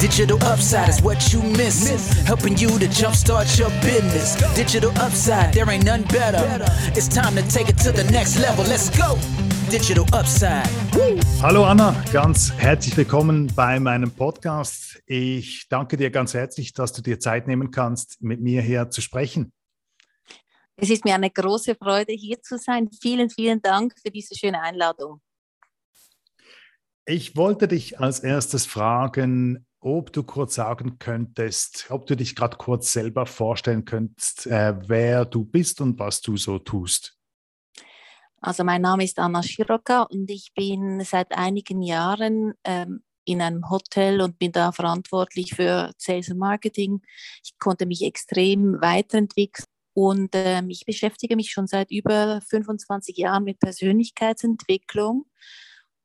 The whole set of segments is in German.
Digital upside is what you miss. Helping you to jumpstart your business. Digital upside, there ain't none better. It's time to take it to the next level. Let's go. Digital Upside. Hallo Anna, ganz herzlich willkommen bei meinem Podcast. Ich danke dir ganz herzlich, dass du dir Zeit nehmen kannst, mit mir hier zu sprechen. Es ist mir eine große Freude, hier zu sein. Vielen, vielen Dank für diese schöne Einladung. Ich wollte dich als erstes fragen, ob du kurz sagen könntest, ob du dich gerade kurz selber vorstellen könntest, äh, wer du bist und was du so tust. Also mein Name ist Anna Schiroka und ich bin seit einigen Jahren ähm, in einem Hotel und bin da verantwortlich für Sales und Marketing. Ich konnte mich extrem weiterentwickeln und ähm, ich beschäftige mich schon seit über 25 Jahren mit Persönlichkeitsentwicklung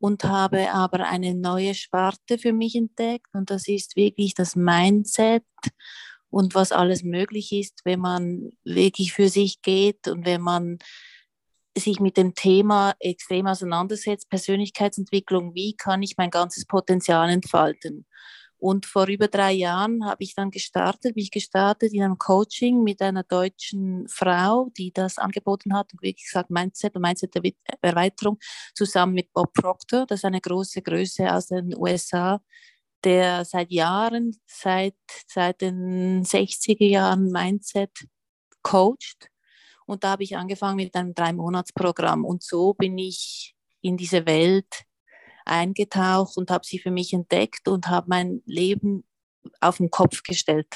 und habe aber eine neue Sparte für mich entdeckt und das ist wirklich das Mindset und was alles möglich ist, wenn man wirklich für sich geht und wenn man sich mit dem Thema extrem auseinandersetzt, Persönlichkeitsentwicklung, wie kann ich mein ganzes Potenzial entfalten? Und vor über drei Jahren habe ich dann gestartet, bin ich gestartet in einem Coaching mit einer deutschen Frau, die das angeboten hat und wie gesagt Mindset und Mindset-Erweiterung zusammen mit Bob Proctor, das ist eine große Größe aus den USA, der seit Jahren, seit, seit den 60er Jahren Mindset coacht. Und da habe ich angefangen mit einem Drei-Monats-Programm. Und so bin ich in diese Welt eingetaucht und habe sie für mich entdeckt und habe mein Leben auf den Kopf gestellt.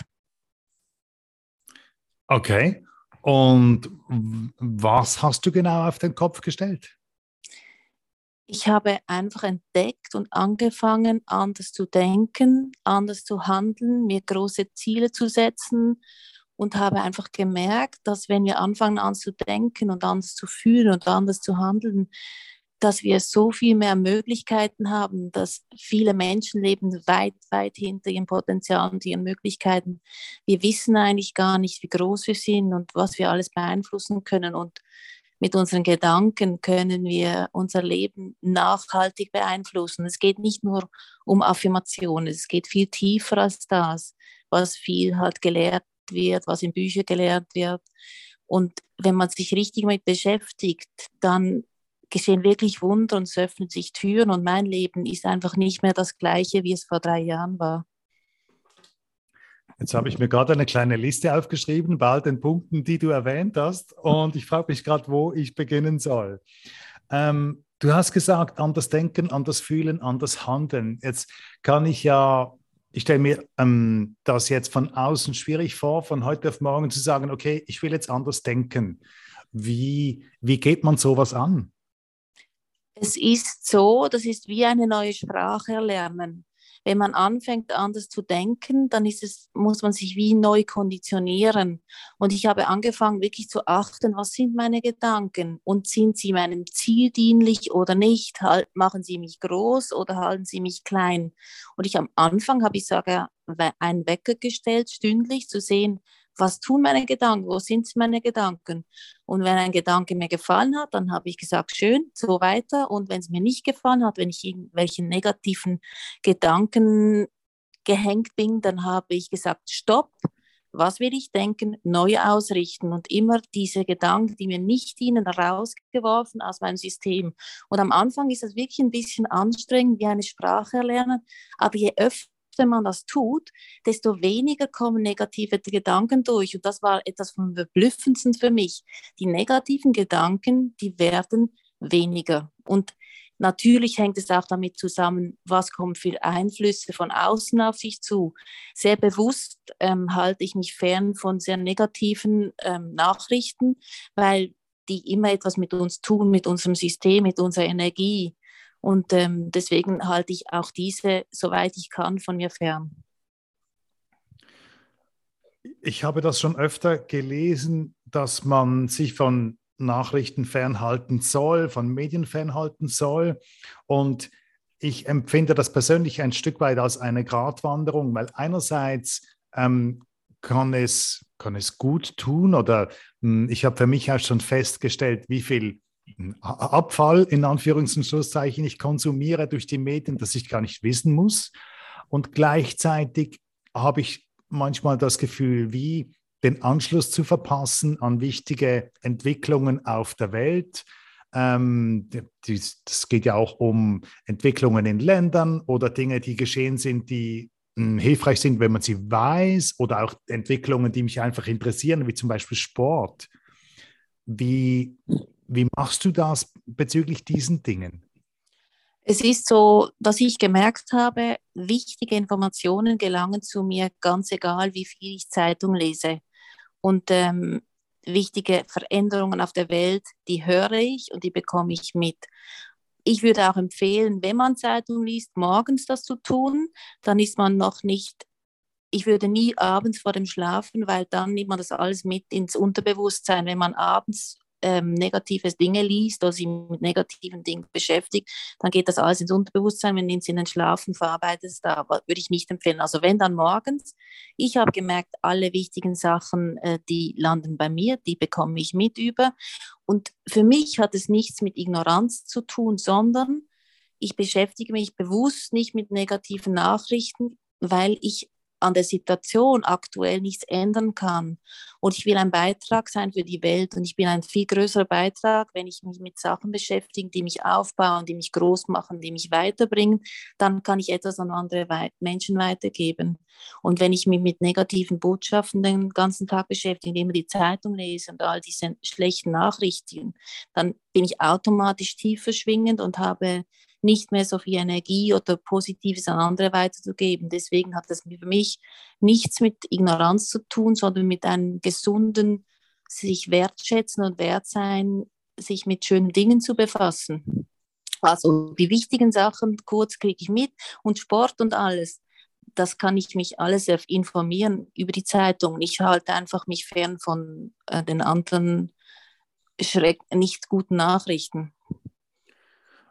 Okay. Und was hast du genau auf den Kopf gestellt? Ich habe einfach entdeckt und angefangen, anders zu denken, anders zu handeln, mir große Ziele zu setzen und habe einfach gemerkt, dass wenn wir anfangen an zu denken und anders zu fühlen und anders zu handeln, dass wir so viel mehr Möglichkeiten haben, dass viele Menschen leben weit, weit hinter ihrem Potenzial und ihren Möglichkeiten. Wir wissen eigentlich gar nicht, wie groß wir sind und was wir alles beeinflussen können. Und mit unseren Gedanken können wir unser Leben nachhaltig beeinflussen. Es geht nicht nur um Affirmationen, es geht viel tiefer als das, was viel halt gelehrt wird, was in Büchern gelehrt wird. Und wenn man sich richtig damit beschäftigt, dann geschehen wirklich Wunder und es öffnen sich Türen und mein Leben ist einfach nicht mehr das gleiche, wie es vor drei Jahren war. Jetzt habe ich mir gerade eine kleine Liste aufgeschrieben bei all den Punkten, die du erwähnt hast und ich frage mich gerade, wo ich beginnen soll. Ähm, du hast gesagt, anders denken, anders fühlen, anders handeln. Jetzt kann ich ja, ich stelle mir ähm, das jetzt von außen schwierig vor, von heute auf morgen zu sagen, okay, ich will jetzt anders denken. Wie, wie geht man sowas an? Es ist so, das ist wie eine neue Sprache erlernen. Wenn man anfängt, anders zu denken, dann ist es, muss man sich wie neu konditionieren. Und ich habe angefangen, wirklich zu achten, was sind meine Gedanken und sind sie meinem Ziel dienlich oder nicht? Halt, machen sie mich groß oder halten sie mich klein? Und ich am Anfang habe ich sage, einen Wecker gestellt, stündlich zu sehen, was tun meine Gedanken, wo sind meine Gedanken. Und wenn ein Gedanke mir gefallen hat, dann habe ich gesagt, schön, so weiter. Und wenn es mir nicht gefallen hat, wenn ich irgendwelche negativen Gedanken gehängt bin, dann habe ich gesagt, stopp, was will ich denken, neu ausrichten und immer diese Gedanken, die mir nicht dienen, rausgeworfen aus meinem System. Und am Anfang ist das wirklich ein bisschen anstrengend, wie eine Sprache erlernen, aber je öfter öfter man das tut, desto weniger kommen negative Gedanken durch. Und das war etwas vom Verblüffendsten für mich. Die negativen Gedanken, die werden weniger. Und Natürlich hängt es auch damit zusammen, was kommt für Einflüsse von außen auf sich zu. Sehr bewusst ähm, halte ich mich fern von sehr negativen ähm, Nachrichten, weil die immer etwas mit uns tun, mit unserem System, mit unserer Energie. Und ähm, deswegen halte ich auch diese, soweit ich kann, von mir fern. Ich habe das schon öfter gelesen, dass man sich von Nachrichten fernhalten soll, von Medien fernhalten soll. Und ich empfinde das persönlich ein Stück weit als eine Gratwanderung, weil einerseits ähm, kann, es, kann es gut tun oder mh, hm, ich habe für mich auch schon festgestellt, wie viel Abfall in Anführungs- und Schlusszeichen ich konsumiere durch die Medien, dass ich gar nicht wissen muss. Und gleichzeitig habe ich manchmal das Gefühl, wie den Anschluss zu verpassen an wichtige Entwicklungen auf der Welt. Ähm, das geht ja auch um Entwicklungen in Ländern oder Dinge, die geschehen sind, die hm, hilfreich sind, wenn man sie weiß, oder auch Entwicklungen, die mich einfach interessieren, wie zum Beispiel Sport. Wie, wie machst du das bezüglich diesen Dingen? Es ist so, dass ich gemerkt habe, wichtige Informationen gelangen zu mir, ganz egal, wie viel ich Zeitung lese. Und ähm, wichtige Veränderungen auf der Welt, die höre ich und die bekomme ich mit. Ich würde auch empfehlen, wenn man Zeitung liest, morgens das zu tun, dann ist man noch nicht ich würde nie abends vor dem Schlafen, weil dann nimmt man das alles mit ins Unterbewusstsein. Wenn man abends ähm, negative Dinge liest oder sich mit negativen Dingen beschäftigt, dann geht das alles ins Unterbewusstsein, wenn es in den Schlafen verarbeitet ist, da würde ich nicht empfehlen. Also wenn dann morgens, ich habe gemerkt, alle wichtigen Sachen, äh, die landen bei mir, die bekomme ich mit über. Und für mich hat es nichts mit Ignoranz zu tun, sondern ich beschäftige mich bewusst nicht mit negativen Nachrichten, weil ich an der Situation aktuell nichts ändern kann. Und ich will ein Beitrag sein für die Welt und ich bin ein viel größerer Beitrag, wenn ich mich mit Sachen beschäftige, die mich aufbauen, die mich groß machen, die mich weiterbringen, dann kann ich etwas an andere Menschen weitergeben. Und wenn ich mich mit negativen Botschaften den ganzen Tag beschäftige, immer die Zeitung lese und all diese schlechten Nachrichten, dann bin ich automatisch tiefer schwingend und habe nicht mehr so viel Energie oder Positives an andere weiterzugeben. Deswegen hat das für mich nichts mit Ignoranz zu tun, sondern mit einem gesunden, sich wertschätzen und wert sein, sich mit schönen Dingen zu befassen. Also die wichtigen Sachen kurz kriege ich mit und Sport und alles. Das kann ich mich alles informieren über die Zeitung. Ich halte einfach mich fern von äh, den anderen schreck nicht guten Nachrichten.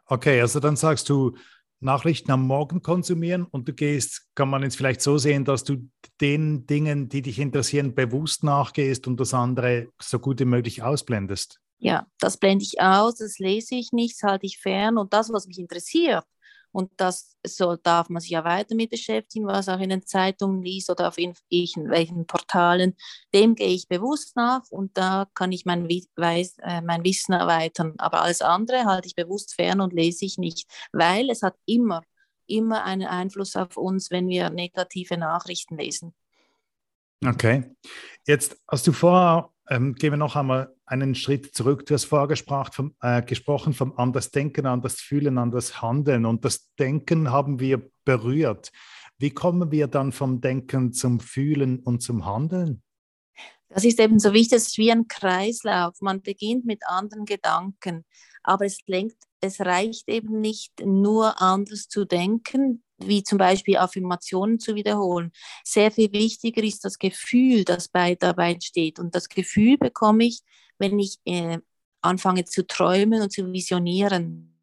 Okay, also dann sagst du, Nachrichten am Morgen konsumieren und du gehst, kann man jetzt vielleicht so sehen, dass du den Dingen, die dich interessieren, bewusst nachgehst und das andere so gut wie möglich ausblendest. Ja, das blende ich aus, das lese ich nicht, das halte ich fern und das, was mich interessiert, und das so darf man sich ja weiter mit beschäftigen, was auch in den Zeitungen liest oder auf irgendwelchen Portalen. Dem gehe ich bewusst nach und da kann ich mein, Weiß, äh, mein Wissen erweitern. Aber alles andere halte ich bewusst fern und lese ich nicht, weil es hat immer, immer einen Einfluss auf uns, wenn wir negative Nachrichten lesen. Okay. Jetzt hast du vorher ähm, gehen wir noch einmal einen Schritt zurück. Du hast vorher vom, äh, gesprochen vom anders Denken, anders Fühlen, anders Handeln. Und das Denken haben wir berührt. Wie kommen wir dann vom Denken zum Fühlen und zum Handeln? Das ist eben so wichtig, es ist wie ein Kreislauf. Man beginnt mit anderen Gedanken, aber es lenkt, es reicht eben nicht nur anders zu denken, wie zum Beispiel Affirmationen zu wiederholen. Sehr viel wichtiger ist das Gefühl, das bei, dabei entsteht. Und das Gefühl bekomme ich, wenn ich äh, anfange zu träumen und zu visionieren.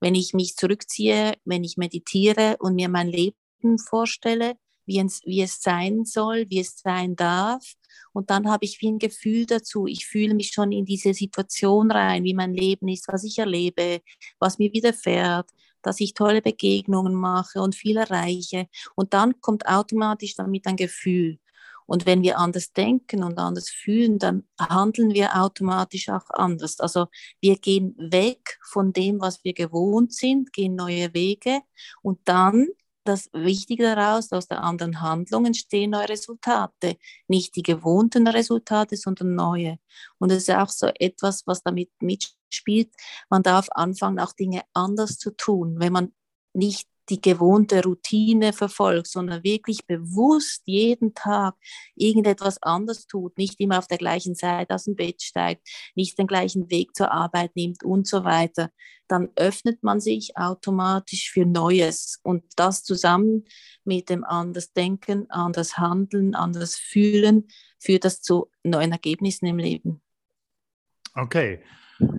Wenn ich mich zurückziehe, wenn ich meditiere und mir mein Leben vorstelle, wie es, wie es sein soll, wie es sein darf. Und dann habe ich wie ein Gefühl dazu. Ich fühle mich schon in diese Situation rein, wie mein Leben ist, was ich erlebe, was mir widerfährt, dass ich tolle Begegnungen mache und viel erreiche. Und dann kommt automatisch damit ein Gefühl. Und wenn wir anders denken und anders fühlen, dann handeln wir automatisch auch anders. Also wir gehen weg von dem, was wir gewohnt sind, gehen neue Wege und dann das Wichtige daraus, aus der anderen Handlung entstehen neue Resultate. Nicht die gewohnten Resultate, sondern neue. Und es ist auch so etwas, was damit mitspielt. Man darf anfangen, auch Dinge anders zu tun. Wenn man nicht die gewohnte Routine verfolgt, sondern wirklich bewusst jeden Tag irgendetwas anders tut, nicht immer auf der gleichen Seite aus dem Bett steigt, nicht den gleichen Weg zur Arbeit nimmt und so weiter, dann öffnet man sich automatisch für Neues. Und das zusammen mit dem anders Denken, anders Handeln, anders Fühlen führt das zu neuen Ergebnissen im Leben. Okay,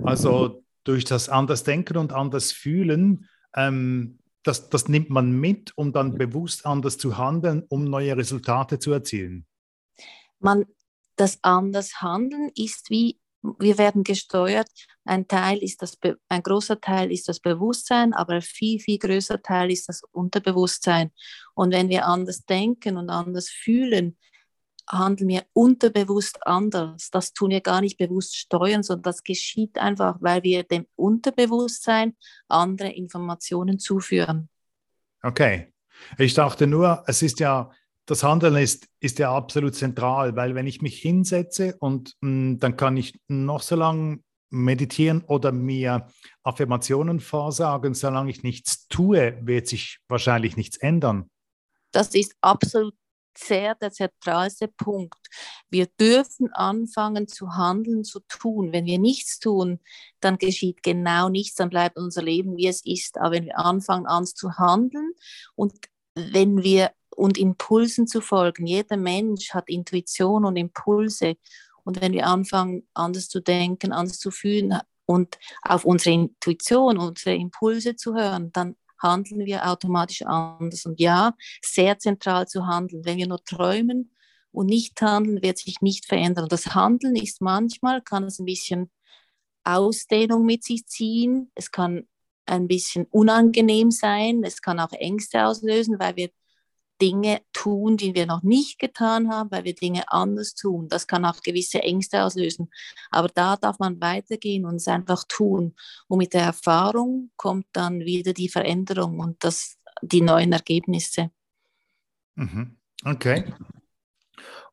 also durch das anders Denken und anders Fühlen ähm, das, das nimmt man mit, um dann bewusst anders zu handeln, um neue Resultate zu erzielen? Man, das anders Handeln ist wie wir werden gesteuert. Ein Teil ist das, ein großer Teil ist das Bewusstsein, aber ein viel, viel größer Teil ist das Unterbewusstsein. Und wenn wir anders denken und anders fühlen, handeln wir unterbewusst anders. Das tun wir gar nicht bewusst steuern, sondern das geschieht einfach, weil wir dem Unterbewusstsein andere Informationen zuführen. Okay. Ich dachte nur, es ist ja das Handeln ist, ist ja absolut zentral, weil wenn ich mich hinsetze und mh, hm, dann kann ich noch so lange meditieren oder mir Affirmationen vorsagen, solange ich nichts tue, wird sich wahrscheinlich nichts ändern. Das ist absolut sehr der zentralste Punkt. Wir dürfen anfangen zu handeln, zu tun. Wenn wir nichts tun, dann geschieht genau nichts, dann bleibt unser Leben, wie es ist. Aber wenn wir anfangen an zu handeln und wenn wir und Impulsen zu folgen. Jeder Mensch hat Intuition und Impulse. Und wenn wir anfangen, anders zu denken, anders zu fühlen und auf unsere Intuition, unsere Impulse zu hören, dann handeln wir automatisch anders. Und ja, sehr zentral zu handeln. Wenn wir nur träumen und nicht handeln, wird sich nicht verändern. Und das Handeln ist manchmal, kann es ein bisschen Ausdehnung mit sich ziehen. Es kann ein bisschen unangenehm sein. Es kann auch Ängste auslösen, weil wir Dinge tun, die wir noch nicht getan haben, weil wir Dinge anders tun. Das kann auch gewisse Ängste auslösen. Aber da darf man weitergehen und es einfach tun. Und mit der Erfahrung kommt dann wieder die Veränderung und das, die neuen Ergebnisse. Mhm. Okay.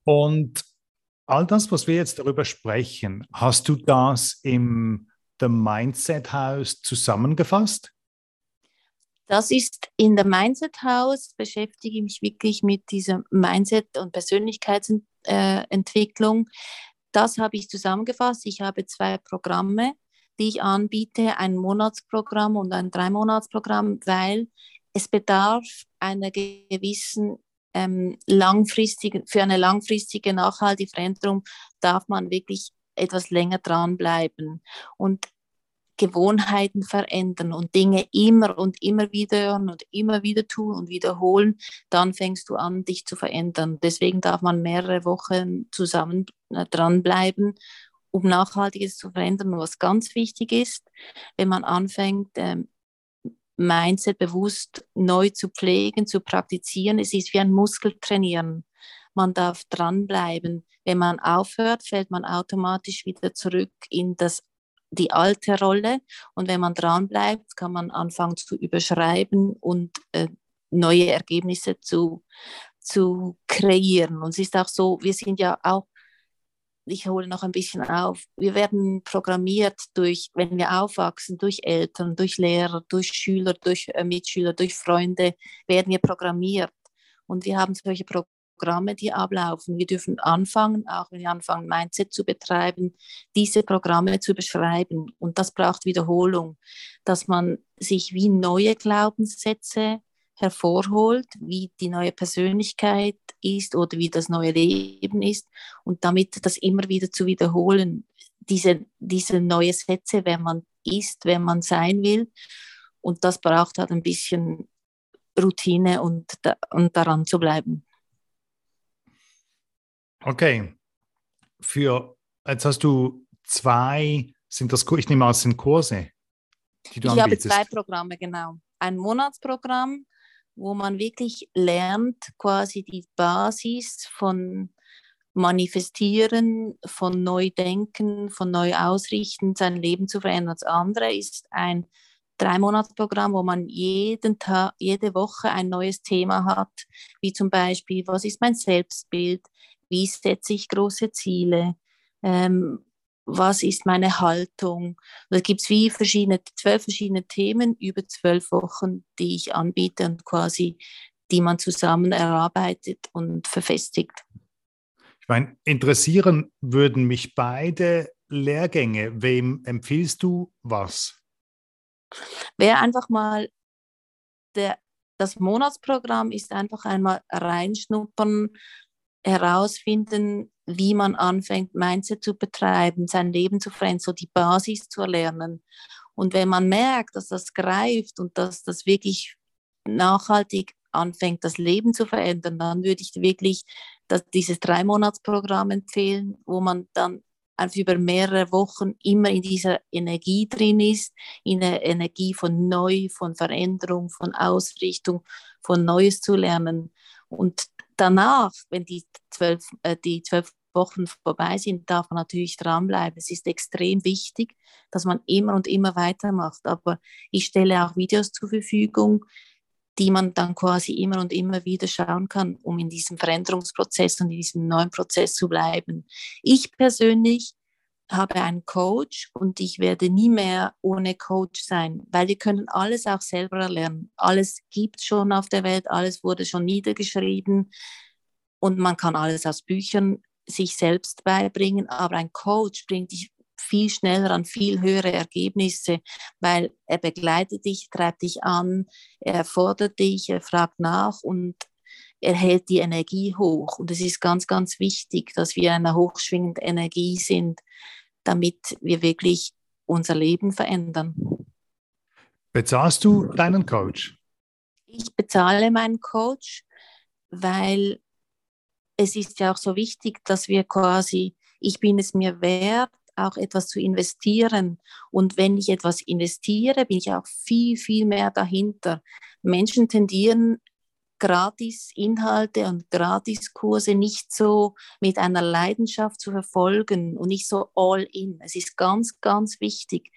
Und all das, was wir jetzt darüber sprechen, hast du das im The Mindset House zusammengefasst? Das ist in der Mindset House, beschäftige ich mich wirklich mit dieser Mindset- und Persönlichkeitsentwicklung. Das habe ich zusammengefasst. Ich habe zwei Programme, die ich anbiete, ein Monatsprogramm und ein Dreimonatsprogramm, weil es bedarf einer gewissen ähm, langfristigen, für eine langfristige nachhaltige Veränderung darf man wirklich etwas länger dranbleiben. Und Gewohnheiten verändern und Dinge immer und immer wieder hören und immer wieder tun und wiederholen, dann fängst du an, dich zu verändern. Deswegen darf man mehrere Wochen zusammen äh, dranbleiben, um Nachhaltiges zu verändern. Und was ganz wichtig ist, wenn man anfängt, ähm, Mindset bewusst neu zu pflegen, zu praktizieren, es ist wie ein Muskeltrainieren. Man darf dranbleiben. Wenn man aufhört, fällt man automatisch wieder zurück in das die alte Rolle. Und wenn man dran bleibt, kann man anfangen zu überschreiben und äh, neue Ergebnisse zu, zu kreieren. Und es ist auch so, wir sind ja auch, ich hole noch ein bisschen auf, wir werden programmiert durch, wenn wir aufwachsen, durch Eltern, durch Lehrer, durch Schüler, durch äh, Mitschüler, durch Freunde, werden wir programmiert. Und wir haben solche Programme Programme, die ablaufen. Wir dürfen anfangen, auch wenn wir anfangen, Mindset zu betreiben, diese Programme zu beschreiben. Und das braucht Wiederholung, dass man sich wie neue Glaubenssätze hervorholt, wie die neue Persönlichkeit ist oder wie das neue Leben ist und damit das immer wieder zu wiederholen, diese, diese neue Sätze, wer man ist, wer man sein will. Und das braucht halt ein bisschen Routine und, und daran zu bleiben. Okay. Für, jetzt hast du zwei, sind das, ich nehme an, sind Kurse, die du ich anbietest. habe zwei Programme, genau. Ein Monatsprogramm, wo man wirklich lernt, quasi die Basis von Manifestieren, von Neudenken, von Neuausrichten, sein Leben zu verändern. Das andere ist ein Drei-Monats-Programm, wo man jeden Tag, jede Woche ein neues Thema hat, wie zum Beispiel, was ist mein Selbstbild, wie setze ich große Ziele, ähm, was ist meine Haltung. Da gibt es wie verschiedene, zwölf verschiedene Themen über zwölf Wochen, die ich anbiete und quasi, die man zusammen erarbeitet und verfestigt. Ich meine, interessieren würden mich beide Lehrgänge. Wem empfiehlst du was? Wer einfach mal der, das Monatsprogramm ist einfach einmal reinschnuppern, herausfinden, wie man anfängt, Mindset zu betreiben, sein Leben zu verändern, so die Basis zu erlernen. Und wenn man merkt, dass das greift und dass das wirklich nachhaltig anfängt, das Leben zu verändern, dann würde ich wirklich das, dieses Drei-Monats-Programm empfehlen, wo man dann einfach über mehrere Wochen immer in dieser Energie drin ist, in der Energie von Neu, von Veränderung, von Ausrichtung, von Neues zu lernen. Und danach, wenn die zwölf, äh, die zwölf Wochen vorbei sind, darf man natürlich dranbleiben. Es ist extrem wichtig, dass man immer und immer weitermacht. Aber ich stelle auch Videos zur Verfügung, die man dann quasi immer und immer wieder schauen kann, um in diesem Veränderungsprozess und in diesem neuen Prozess zu bleiben. Ich persönlich habe einen Coach und ich werde nie mehr ohne Coach sein, weil wir können alles auch selber erlernen. Alles gibt schon auf der Welt, alles wurde schon niedergeschrieben und man kann alles aus Büchern sich selbst beibringen, aber ein Coach bringt dich viel schneller an viel höhere Ergebnisse, weil er begleitet dich, treibt dich an, er fordert dich, er fragt nach und er hält die Energie hoch. Und es ist ganz, ganz wichtig, dass wir eine hochschwingende Energie sind, damit wir wirklich unser Leben verändern. Bezahlst du deinen Coach? Ich bezahle meinen Coach, weil es ist ja auch so wichtig, dass wir quasi, ich bin es mir wert, auch etwas zu investieren. Und wenn ich etwas investiere, bin ich auch viel, viel mehr dahinter. Menschen tendieren Gratis-Inhalte und Gratiskurse nicht so mit einer Leidenschaft zu verfolgen und nicht so all in. Es ist ganz, ganz wichtig.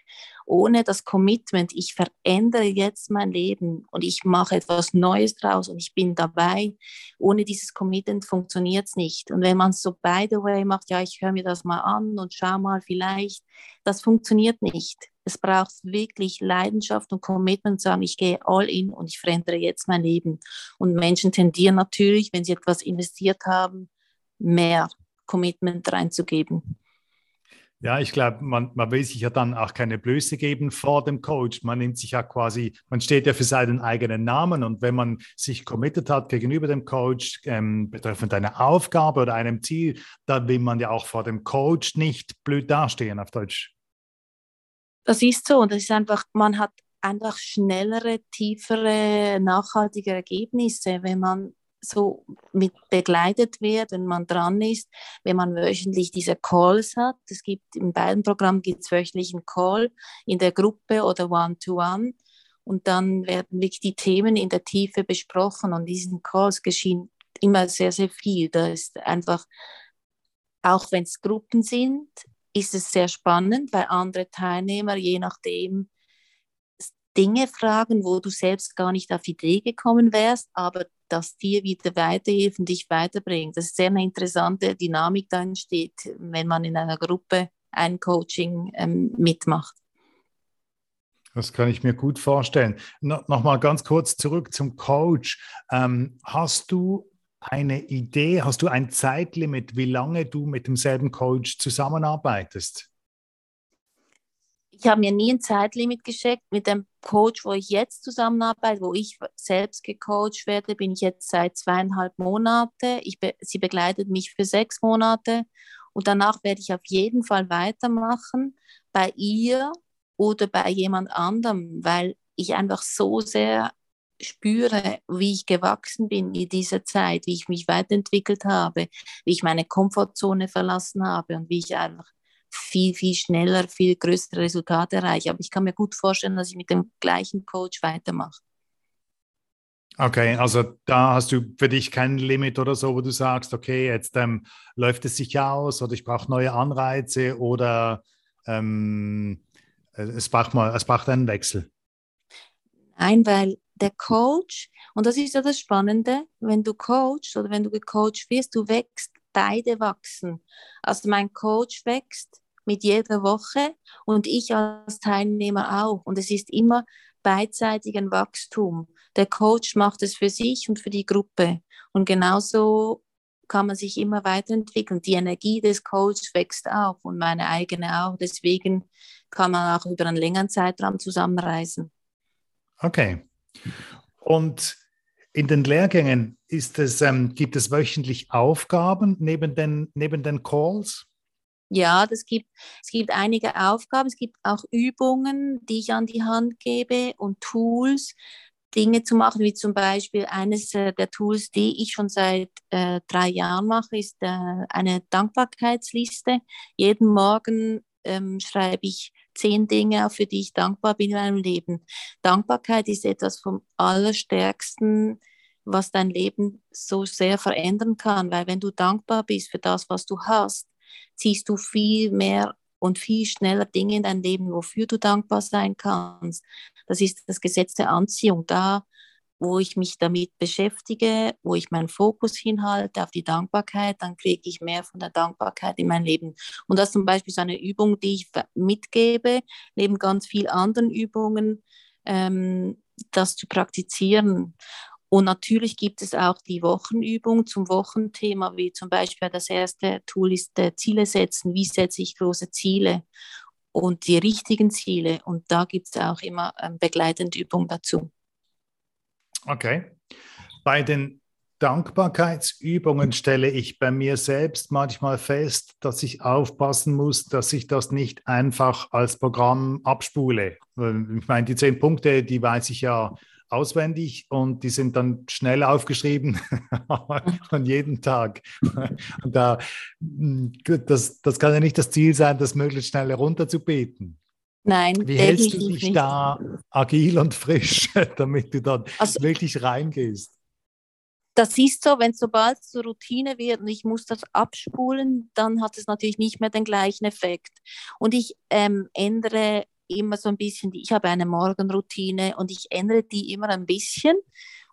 Ohne das Commitment, ich verändere jetzt mein Leben und ich mache etwas Neues draus und ich bin dabei. Ohne dieses Commitment funktioniert es nicht. Und wenn man es so by the way macht, ja, ich höre mir das mal an und schau mal vielleicht, das funktioniert nicht. Es braucht wirklich Leidenschaft und Commitment, sagen, ich gehe all in und ich verändere jetzt mein Leben. Und Menschen tendieren natürlich, wenn sie etwas investiert haben, mehr Commitment reinzugeben. Ja, ich glaube, man, man will sich ja dann auch keine Blöße geben vor dem Coach. Man nimmt sich ja quasi, man steht ja für seinen eigenen Namen und wenn man sich committed hat gegenüber dem Coach ähm, betreffend einer Aufgabe oder einem Ziel, dann will man ja auch vor dem Coach nicht blöd dastehen auf Deutsch. Das ist so und das ist einfach, man hat einfach schnellere, tiefere, nachhaltige Ergebnisse, wenn man so mit begleitet wird, wenn man dran ist, wenn man wöchentlich diese Calls hat. Es gibt in beiden Programmen gibt es wöchentlich einen Call in der Gruppe oder One-to-One. -one. Und dann werden wirklich die Themen in der Tiefe besprochen. Und diesen Calls geschehen immer sehr, sehr viel. Da ist einfach, auch wenn es Gruppen sind, ist es sehr spannend, weil andere Teilnehmer, je nachdem, Dinge fragen, wo du selbst gar nicht auf die Idee gekommen wärst, aber das dir wieder weiterhilfen, dich weiterbringt. Das ist sehr eine interessante Dynamik da entsteht, wenn man in einer Gruppe ein Coaching ähm, mitmacht. Das kann ich mir gut vorstellen. No, Nochmal ganz kurz zurück zum Coach. Ähm, hast du eine Idee, hast du ein Zeitlimit, wie lange du mit demselben Coach zusammenarbeitest? Ich habe mir nie ein Zeitlimit geschickt. Mit dem Coach, wo ich jetzt zusammenarbeite, wo ich selbst gecoacht werde, bin ich jetzt seit zweieinhalb Monaten. Be sie begleitet mich für sechs Monate und danach werde ich auf jeden Fall weitermachen bei ihr oder bei jemand anderem, weil ich einfach so sehr spüre, wie ich gewachsen bin in dieser Zeit, wie ich mich weiterentwickelt habe, wie ich meine Komfortzone verlassen habe und wie ich einfach viel, viel schneller, viel größere Resultate erreiche. Aber ich kann mir gut vorstellen, dass ich mit dem gleichen Coach weitermache. Okay, also da hast du für dich kein Limit oder so, wo du sagst, okay, jetzt ähm, läuft es sich aus oder ich brauche neue Anreize oder ähm, es, braucht mal, es braucht einen Wechsel. Nein, weil der Coach, und das ist ja das Spannende, wenn du coachst oder wenn du gecoacht wirst, du wächst, beide wachsen. Also mein Coach wächst mit jeder Woche und ich als Teilnehmer auch. Und es ist immer beidseitig ein Wachstum. Der Coach macht es für sich und für die Gruppe. Und genauso kann man sich immer weiterentwickeln. Die Energie des Coaches wächst auch und meine eigene auch. Deswegen kann man auch über einen längeren Zeitraum zusammenreisen. Okay. Und in den Lehrgängen es, ähm, gibt es wöchentlich Aufgaben neben den, neben den Calls? Ja, das gibt, es gibt einige Aufgaben, es gibt auch Übungen, die ich an die Hand gebe und Tools, Dinge zu machen, wie zum Beispiel eines äh, der Tools, die ich schon seit äh, drei Jahren mache, ist äh, eine Dankbarkeitsliste. Jeden Morgen ähm, schreibe ich zehn Dinge für die ich dankbar bin in meinem Leben. Dankbarkeit ist etwas vom Allerstärksten, was dein Leben so sehr verändern kann, weil wenn du dankbar bist für das, was du hast, ziehst du viel mehr und viel schneller Dinge in dein Leben, wofür du dankbar sein kannst. Das ist das Gesetz der Anziehung. Da, wo ich mich damit beschäftige, wo ich meinen Fokus hinhalte auf die Dankbarkeit, dann kriege ich mehr von der Dankbarkeit in mein Leben. Und das ist zum Beispiel so eine Übung, die ich mitgebe, neben ganz vielen anderen Übungen, ähm, das zu praktizieren. Und natürlich gibt es auch die Wochenübung zum Wochenthema, wie zum Beispiel das erste Tool ist äh, Ziele setzen. Wie setze ich große Ziele und die richtigen Ziele? Und da gibt es auch immer ähm, begleitende Übungen dazu. Okay. Bei den Dankbarkeitsübungen stelle ich bei mir selbst manchmal fest, dass ich aufpassen muss, dass ich das nicht einfach als Programm abspule. Ich meine, die zehn Punkte, die weiß ich ja auswendig und die sind dann schnell aufgeschrieben an jedem Tag. Und da, das, das kann ja nicht das Ziel sein, das möglichst schnell herunterzubeten. Nein, wie hältst du dich nicht. da agil und frisch, damit du dann also, wirklich reingehst? Das ist so, wenn sobald es zur Routine wird und ich muss das abspulen, dann hat es natürlich nicht mehr den gleichen Effekt. Und ich ähm, ändere immer so ein bisschen, ich habe eine Morgenroutine und ich ändere die immer ein bisschen.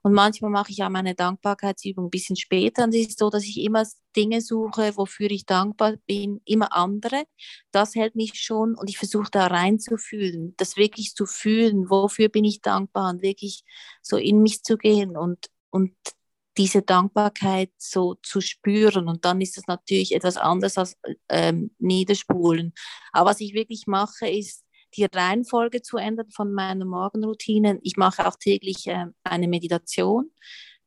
Und manchmal mache ich auch meine Dankbarkeitsübung ein bisschen später. Und es ist so, dass ich immer Dinge suche, wofür ich dankbar bin, immer andere. Das hält mich schon und ich versuche da reinzufühlen, das wirklich zu fühlen, wofür bin ich dankbar und wirklich so in mich zu gehen und, und diese Dankbarkeit so zu spüren. Und dann ist es natürlich etwas anderes als ähm, Niederspulen. Aber was ich wirklich mache, ist die Reihenfolge zu ändern von meiner Morgenroutine. Ich mache auch täglich äh, eine Meditation.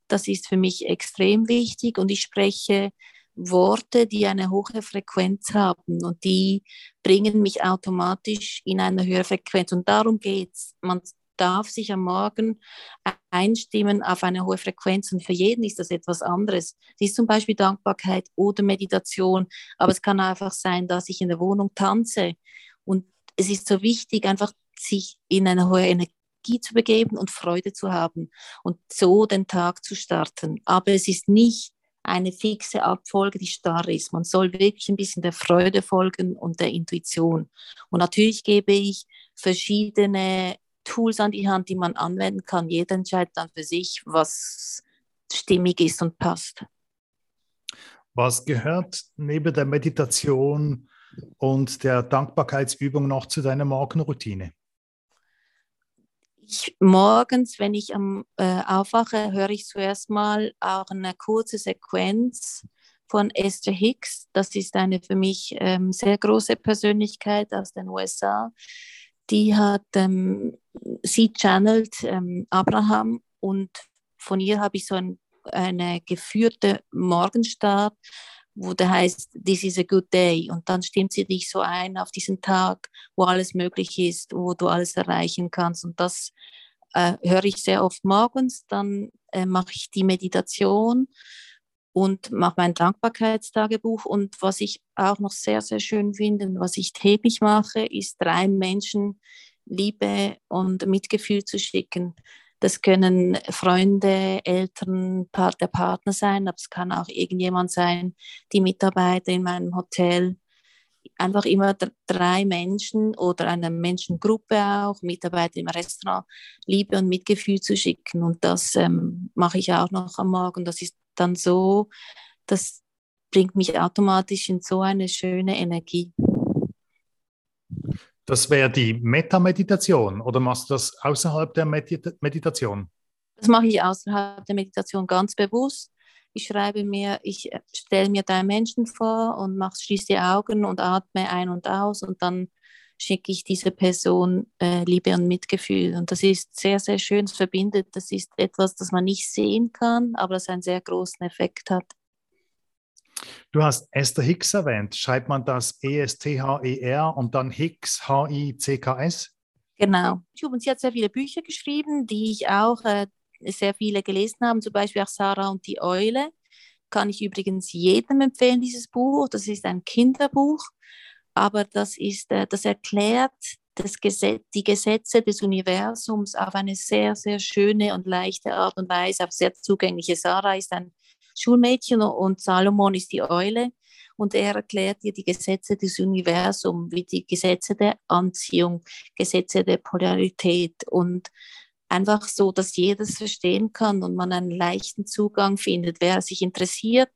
Das ist für mich extrem wichtig und ich spreche Worte, die eine hohe Frequenz haben und die bringen mich automatisch in eine höhere Frequenz. Und darum geht es. Man darf sich am Morgen einstimmen auf eine hohe Frequenz und für jeden ist das etwas anderes. Das ist zum Beispiel Dankbarkeit oder Meditation, aber es kann einfach sein, dass ich in der Wohnung tanze und es ist so wichtig, einfach sich in eine hohe Energie zu begeben und Freude zu haben und so den Tag zu starten. Aber es ist nicht eine fixe Abfolge, die starr ist. Man soll wirklich ein bisschen der Freude folgen und der Intuition. Und natürlich gebe ich verschiedene Tools an die Hand, die man anwenden kann. Jeder entscheidet dann für sich, was stimmig ist und passt. Was gehört neben der Meditation und der Dankbarkeitsübung noch zu deiner Morgenroutine? Ich, morgens, wenn ich am, äh, aufwache, höre ich zuerst mal auch eine kurze Sequenz von Esther Hicks. Das ist eine für mich ähm, sehr große Persönlichkeit aus den USA. Die hat, ähm, sie channelt ähm, Abraham und von ihr habe ich so ein, eine geführte Morgenstart wo der heißt, this is a good day. Und dann stimmt sie dich so ein auf diesen Tag, wo alles möglich ist, wo du alles erreichen kannst. Und das äh, höre ich sehr oft morgens. Dann äh, mache ich die Meditation und mache mein Dankbarkeitstagebuch. Und was ich auch noch sehr, sehr schön finde und was ich täglich mache, ist drei Menschen Liebe und Mitgefühl zu schicken. Das können Freunde, Eltern, der Partner sein, aber es kann auch irgendjemand sein, die Mitarbeiter in meinem Hotel. Einfach immer drei Menschen oder eine Menschengruppe auch, Mitarbeiter im Restaurant, Liebe und Mitgefühl zu schicken. Und das ähm, mache ich auch noch am Morgen. Das ist dann so, das bringt mich automatisch in so eine schöne Energie. Das wäre die Meta-Meditation oder machst du das außerhalb der Medita Meditation? Das mache ich außerhalb der Meditation ganz bewusst. Ich schreibe mir, ich äh, stelle mir drei Menschen vor und mache, schließe die Augen und atme ein und aus und dann schicke ich dieser Person äh, Liebe und Mitgefühl. Und das ist sehr, sehr schön, verbindet. Das ist etwas, das man nicht sehen kann, aber das einen sehr großen Effekt hat. Du hast Esther Hicks erwähnt. Schreibt man das E-S-T-H-E-R und dann Hicks, H-I-C-K-S? Genau. Und sie hat sehr viele Bücher geschrieben, die ich auch äh, sehr viele gelesen habe, zum Beispiel auch Sarah und die Eule. Kann ich übrigens jedem empfehlen, dieses Buch. Das ist ein Kinderbuch, aber das, ist, äh, das erklärt das Gesetz, die Gesetze des Universums auf eine sehr, sehr schöne und leichte Art und Weise, auf sehr zugängliche. Sarah ist ein Schulmädchen und Salomon ist die Eule und er erklärt dir die Gesetze des Universums, wie die Gesetze der Anziehung, Gesetze der Polarität und einfach so, dass jeder es verstehen kann und man einen leichten Zugang findet. Wer sich interessiert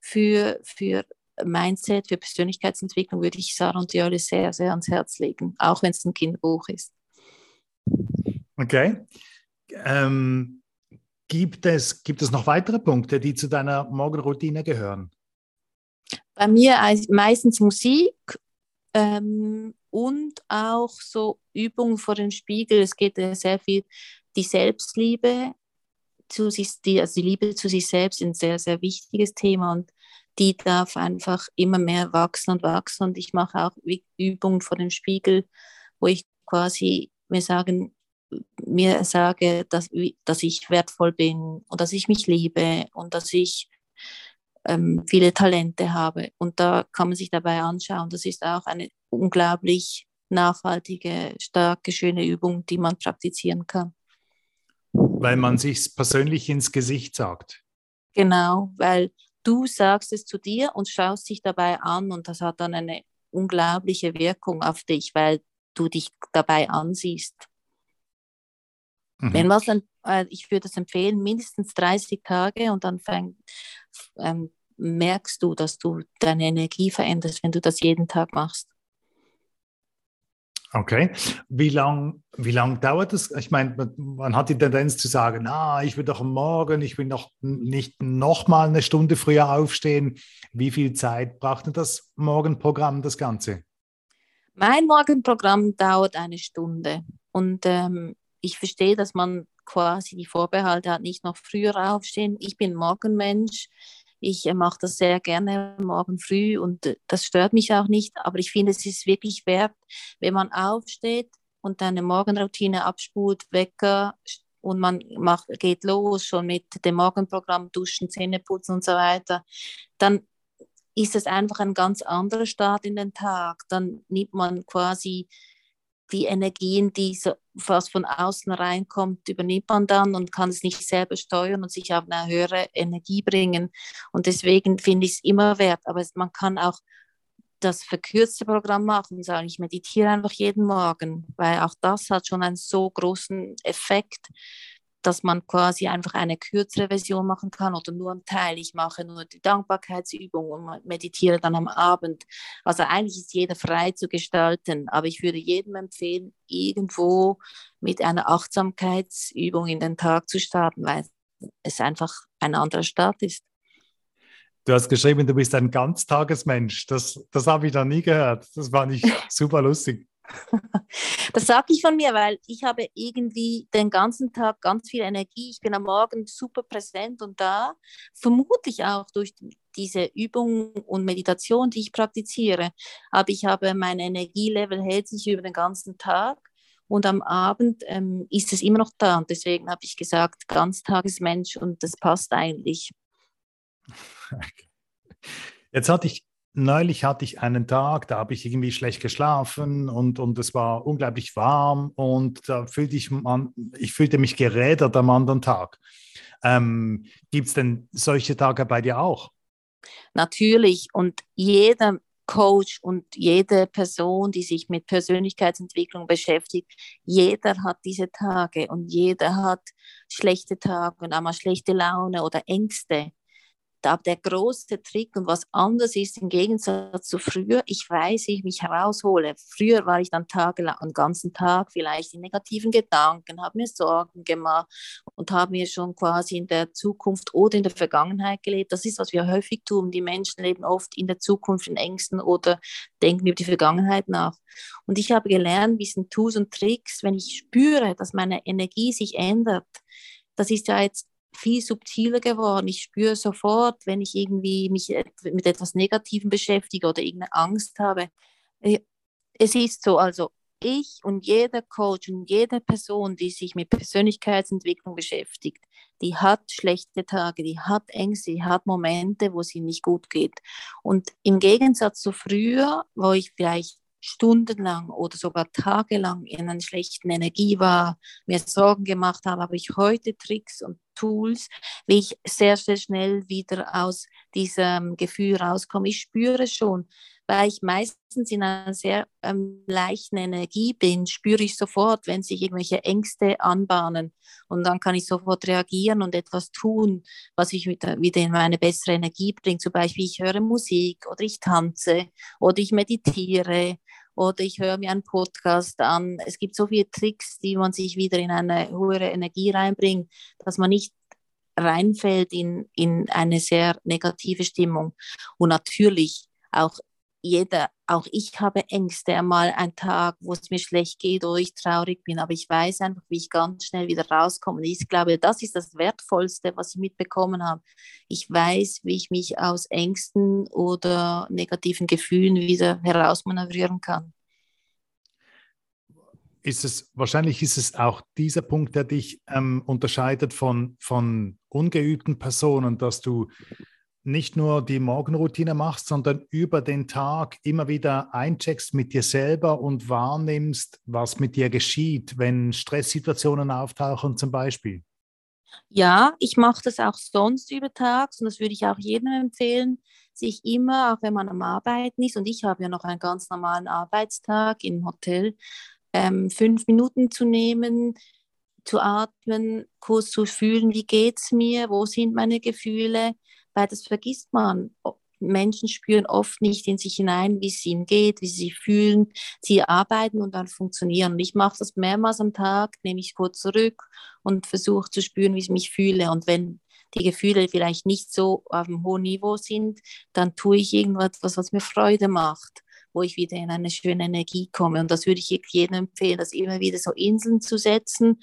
für, für Mindset, für Persönlichkeitsentwicklung, würde ich Sarah und Jolle sehr, sehr ans Herz legen, auch wenn es ein Kinderbuch ist. Okay. Ähm, gibt, es, gibt es noch weitere Punkte, die zu deiner Morgenroutine gehören? Bei mir meistens Musik ähm, und auch so Übungen vor dem Spiegel. Es geht sehr viel die Selbstliebe, zu sich, die, also die Liebe zu sich selbst ein sehr, sehr wichtiges Thema und die darf einfach immer mehr wachsen und wachsen. Und ich mache auch Übungen vor dem Spiegel, wo ich quasi mir sagen, mir sage, dass, dass ich wertvoll bin und dass ich mich liebe und dass ich ähm, viele Talente habe. Und da kann man sich dabei anschauen. Das ist auch eine unglaublich nachhaltige, starke, schöne Übung, die man praktizieren kann. Weil man sich persönlich ins Gesicht sagt. Genau, weil du sagst es zu dir und schaust dich dabei an und das hat dann eine unglaubliche Wirkung auf dich, weil du dich dabei ansiehst. Mhm. Wenn was dann, äh, ich würde es empfehlen, mindestens 30 Tage und dann fäng, ähm, merkst du, dass du deine Energie veränderst, wenn du das jeden Tag machst. Okay. Wie lange wie lang dauert das? Ich meine, man hat die Tendenz zu sagen, ah, ich will doch morgen, ich will noch nicht noch mal eine Stunde früher aufstehen. Wie viel Zeit braucht denn das Morgenprogramm, das Ganze? Mein Morgenprogramm dauert eine Stunde. Und ähm, ich verstehe, dass man quasi die Vorbehalte hat, nicht noch früher aufstehen. Ich bin Morgenmensch. Ich äh, mache das sehr gerne morgen früh und äh, das stört mich auch nicht. Aber ich finde, es ist wirklich wert, wenn man aufsteht und eine Morgenroutine abspult, Wecker und man macht, geht los schon mit dem Morgenprogramm, Duschen, Zähneputzen und so weiter, dann ist es einfach ein ganz anderer Start in den Tag. Dann nimmt man quasi die Energien, die so, was von außen reinkommt, übernimmt man dann und kann es nicht selber steuern und sich auf eine höhere Energie bringen. Und deswegen finde ich es immer wert. Aber man kann auch das verkürzte Programm machen und sagen, ich meditiere einfach jeden Morgen, weil auch das hat schon einen so großen Effekt, dass man quasi einfach eine kürzere Version machen kann oder nur einen Teil. Ich mache nur die Dankbarkeitsübung und meditiere dann am Abend. Also eigentlich ist jeder frei zu gestalten, aber ich würde jedem empfehlen, irgendwo mit einer Achtsamkeitsübung in den Tag zu starten, weil es einfach ein anderer Start ist. Du hast geschrieben, du bist ein Ganztagesmensch. Das, das habe ich noch nie gehört. Das war nicht super lustig. Das sage ich von mir, weil ich habe irgendwie den ganzen Tag ganz viel Energie. Ich bin am Morgen super präsent und da. Vermutlich auch durch diese Übung und Meditation, die ich praktiziere. Aber ich habe mein Energielevel hält sich über den ganzen Tag und am Abend ähm, ist es immer noch da. Und deswegen habe ich gesagt, Ganztagesmensch und das passt eigentlich. Jetzt hatte ich neulich hatte ich einen Tag, da habe ich irgendwie schlecht geschlafen und, und es war unglaublich warm und da fühlte ich, man, ich fühlte mich gerädert am anderen Tag. Ähm, Gibt es denn solche Tage bei dir auch? Natürlich und jeder Coach und jede Person, die sich mit Persönlichkeitsentwicklung beschäftigt, jeder hat diese Tage und jeder hat schlechte Tage und einmal schlechte Laune oder Ängste da der große Trick und was anders ist im Gegensatz zu früher, ich weiß, ich mich heraushole. Früher war ich dann tagelang, einen ganzen Tag vielleicht in negativen Gedanken, habe mir Sorgen gemacht und habe mir schon quasi in der Zukunft oder in der Vergangenheit gelebt. Das ist, was wir häufig tun. Die Menschen leben oft in der Zukunft in Ängsten oder denken über die Vergangenheit nach. Und ich habe gelernt, wie sind Tools und Tricks, wenn ich spüre, dass meine Energie sich ändert. Das ist ja jetzt viel subtiler geworden. Ich spüre sofort, wenn ich irgendwie mich mit etwas Negativem beschäftige oder irgendeine Angst habe. Äh, es ist so, also ich und jeder Coach und jede Person, die sich mit Persönlichkeitsentwicklung beschäftigt, die hat schlechte Tage, die hat Ängste, die hat Momente, wo sie nicht gut geht. Und im Gegensatz zu früher, wo ich vielleicht stundenlang oder sogar tagelang in einer schlechten Energie war, mir Sorgen gemacht habe, habe ich heute Tricks und Tools, wie ich sehr, sehr schnell wieder aus diesem Gefühl rauskomme. Ich spüre schon, weil ich meistens in einer sehr ähm, leichten Energie bin, spüre ich sofort, wenn sich irgendwelche Ängste anbahnen. Und dann kann ich sofort reagieren und etwas tun, was mich wieder, in meine bessere Energie bringt. Zum Beispiel, ich höre Musik oder ich tanze oder ich meditiere oder ich höre mir einen Podcast an. Es gibt so viele Tricks, die man sich wieder in eine höhere Energie reinbringt, dass man nicht reinfällt in, in eine sehr negative Stimmung. Und natürlich auch jeder, auch ich habe Ängste, einmal einen Tag, wo es mir schlecht geht oder ich traurig bin, aber ich weiß einfach, wie ich ganz schnell wieder rauskomme. Und ich glaube, das ist das Wertvollste, was ich mitbekommen habe. Ich weiß, wie ich mich aus Ängsten oder negativen Gefühlen wieder herausmanövrieren kann. Ist es, wahrscheinlich ist es auch dieser Punkt, der dich ähm, unterscheidet von, von ungeübten Personen, dass du nicht nur die Morgenroutine machst, sondern über den Tag immer wieder eincheckst mit dir selber und wahrnimmst, was mit dir geschieht, wenn Stresssituationen auftauchen zum Beispiel? Ja, ich mache das auch sonst über Tags und das würde ich auch jedem empfehlen, sich immer, auch wenn man am Arbeiten ist, und ich habe ja noch einen ganz normalen Arbeitstag im Hotel, ähm, fünf Minuten zu nehmen, zu atmen, kurz zu fühlen, wie geht es mir, wo sind meine Gefühle, weil das vergisst man. Menschen spüren oft nicht in sich hinein, wie es ihnen geht, wie sie sich fühlen. Sie arbeiten und dann funktionieren. Ich mache das mehrmals am Tag, nehme ich kurz zurück und versuche zu spüren, wie ich mich fühle. Und wenn die Gefühle vielleicht nicht so auf einem hohen Niveau sind, dann tue ich irgendwas, was mir Freude macht, wo ich wieder in eine schöne Energie komme. Und das würde ich jedem empfehlen, das immer wieder so Inseln zu setzen,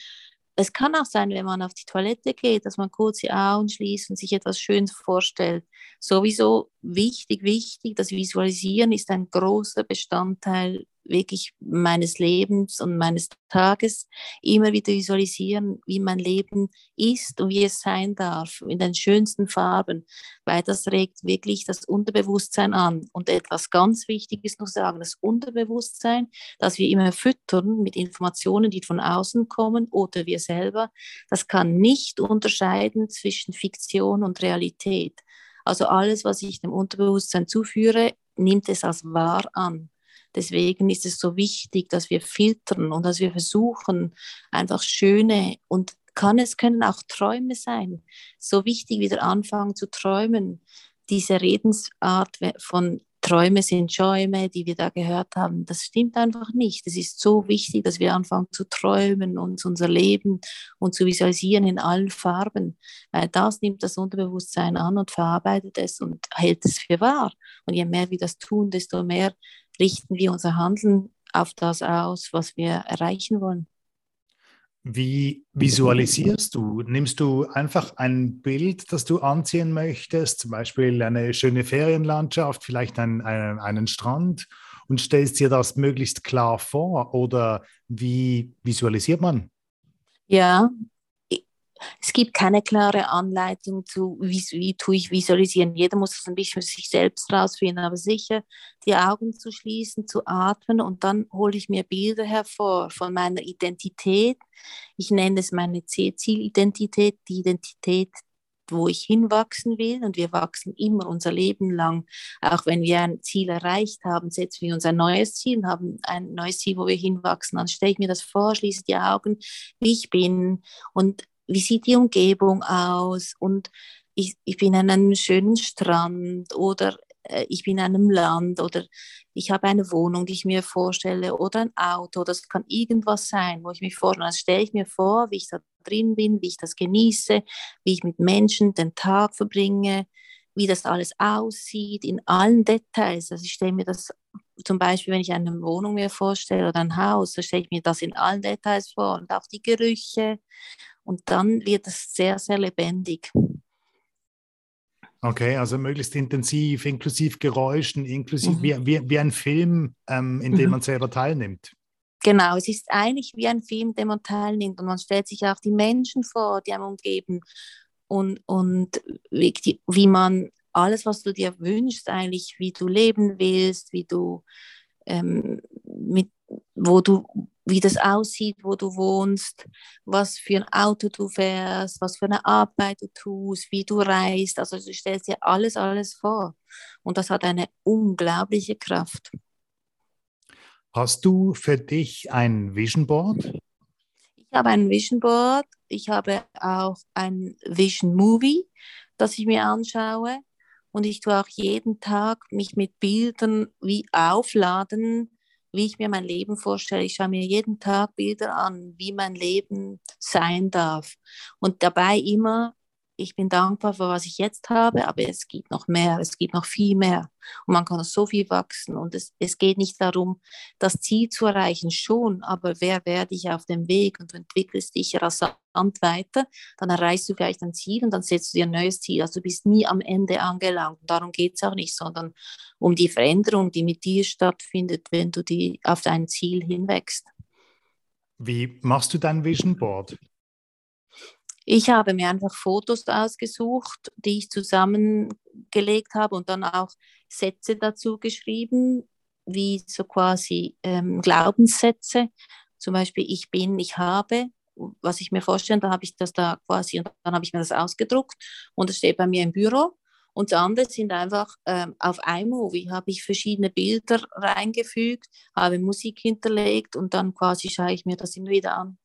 es kann auch sein, wenn man auf die Toilette geht, dass man kurz die Augen schließt und sich etwas Schönes vorstellt. Sowieso wichtig, wichtig, das Visualisieren ist ein großer Bestandteil wirklich meines Lebens und meines Tages immer wieder visualisieren, wie mein Leben ist und wie es sein darf, in den schönsten Farben, weil das regt wirklich das Unterbewusstsein an. Und etwas ganz Wichtiges noch sagen, das Unterbewusstsein, das wir immer füttern mit Informationen, die von außen kommen oder wir selber, das kann nicht unterscheiden zwischen Fiktion und Realität. Also alles, was ich dem Unterbewusstsein zuführe, nimmt es als wahr an. Deswegen ist es so wichtig, dass wir filtern und dass wir versuchen, einfach schöne und kann es können auch Träume sein. So wichtig wieder anfangen zu träumen. Diese Redensart von Träume sind Schäume, die wir da gehört haben, das stimmt einfach nicht. Es ist so wichtig, dass wir anfangen zu träumen und unser Leben und zu visualisieren in allen Farben, weil das nimmt das Unterbewusstsein an und verarbeitet es und hält es für wahr. Und je mehr wir das tun, desto mehr richten wir unser Handeln auf das aus, was wir erreichen wollen. Wie visualisierst du? Nimmst du einfach ein Bild, das du anziehen möchtest, zum Beispiel eine schöne Ferienlandschaft, vielleicht einen, einen, einen Strand und stellst dir das möglichst klar vor? Oder wie visualisiert man? Ja, es gibt keine klare Anleitung zu, wie, wie tue ich visualisieren. Jeder muss es ein bisschen für sich selbst rausfinden, aber sicher die Augen zu schließen, zu atmen und dann hole ich mir Bilder hervor von meiner Identität. Ich nenne es meine Zielidentität, die Identität, wo ich hinwachsen will. Und wir wachsen immer unser Leben lang. Auch wenn wir ein Ziel erreicht haben, setzen wir uns ein neues Ziel und haben ein neues Ziel, wo wir hinwachsen. Dann stelle ich mir das vor, schließe die Augen, wie ich bin und wie sieht die Umgebung aus und ich, ich bin an einem schönen Strand oder äh, ich bin an einem Land oder ich habe eine Wohnung, die ich mir vorstelle oder ein Auto, das kann irgendwas sein, wo ich mich vorstelle. Das stelle ich mir vor, wie ich da drin bin, wie ich das genieße, wie ich mit Menschen den Tag verbringe, wie das alles aussieht in allen Details. Also ich stelle mir das zum Beispiel, wenn ich eine Wohnung mir vorstelle oder ein Haus, dann stelle ich mir das in allen Details vor und auch die Gerüche und dann wird es sehr, sehr lebendig. Okay, also möglichst intensiv, inklusive Geräuschen, inklusive mhm. wie, wie, wie ein Film, ähm, in dem mhm. man selber teilnimmt. Genau, es ist eigentlich wie ein Film, den man teilnimmt und man stellt sich auch die Menschen vor, die einem umgeben und, und wie, wie man alles, was du dir wünschst, eigentlich, wie du leben willst, wie du ähm, mit, wo du, wie das aussieht, wo du wohnst, was für ein Auto du fährst, was für eine Arbeit du tust, wie du reist. Also du stellst dir alles, alles vor. Und das hat eine unglaubliche Kraft. Hast du für dich ein Vision Board? Ich habe ein Vision Board. Ich habe auch ein Vision Movie, das ich mir anschaue. Und ich tue auch jeden Tag mich mit Bildern wie aufladen, wie ich mir mein Leben vorstelle. Ich schaue mir jeden Tag Bilder an, wie mein Leben sein darf. Und dabei immer ich bin dankbar für was ich jetzt habe, aber es gibt noch mehr, es gibt noch viel mehr. Und man kann so viel wachsen. Und es, es geht nicht darum, das Ziel zu erreichen, schon, aber wer werde ich auf dem Weg und du entwickelst dich rasant weiter, dann erreichst du vielleicht ein Ziel und dann setzt du dir ein neues Ziel. Also du bist nie am Ende angelangt. Und darum geht es auch nicht, sondern um die Veränderung, die mit dir stattfindet, wenn du die auf dein Ziel hinwächst. Wie machst du dein Vision Board? Ich habe mir einfach Fotos ausgesucht, die ich zusammengelegt habe und dann auch Sätze dazu geschrieben, wie so quasi ähm, Glaubenssätze. Zum Beispiel ich bin, ich habe, was ich mir vorstelle, da habe ich das da quasi und dann habe ich mir das ausgedruckt und es steht bei mir im Büro. Und das andere sind einfach ähm, auf iMovie habe ich verschiedene Bilder reingefügt, habe Musik hinterlegt und dann quasi schaue ich mir das immer wieder an.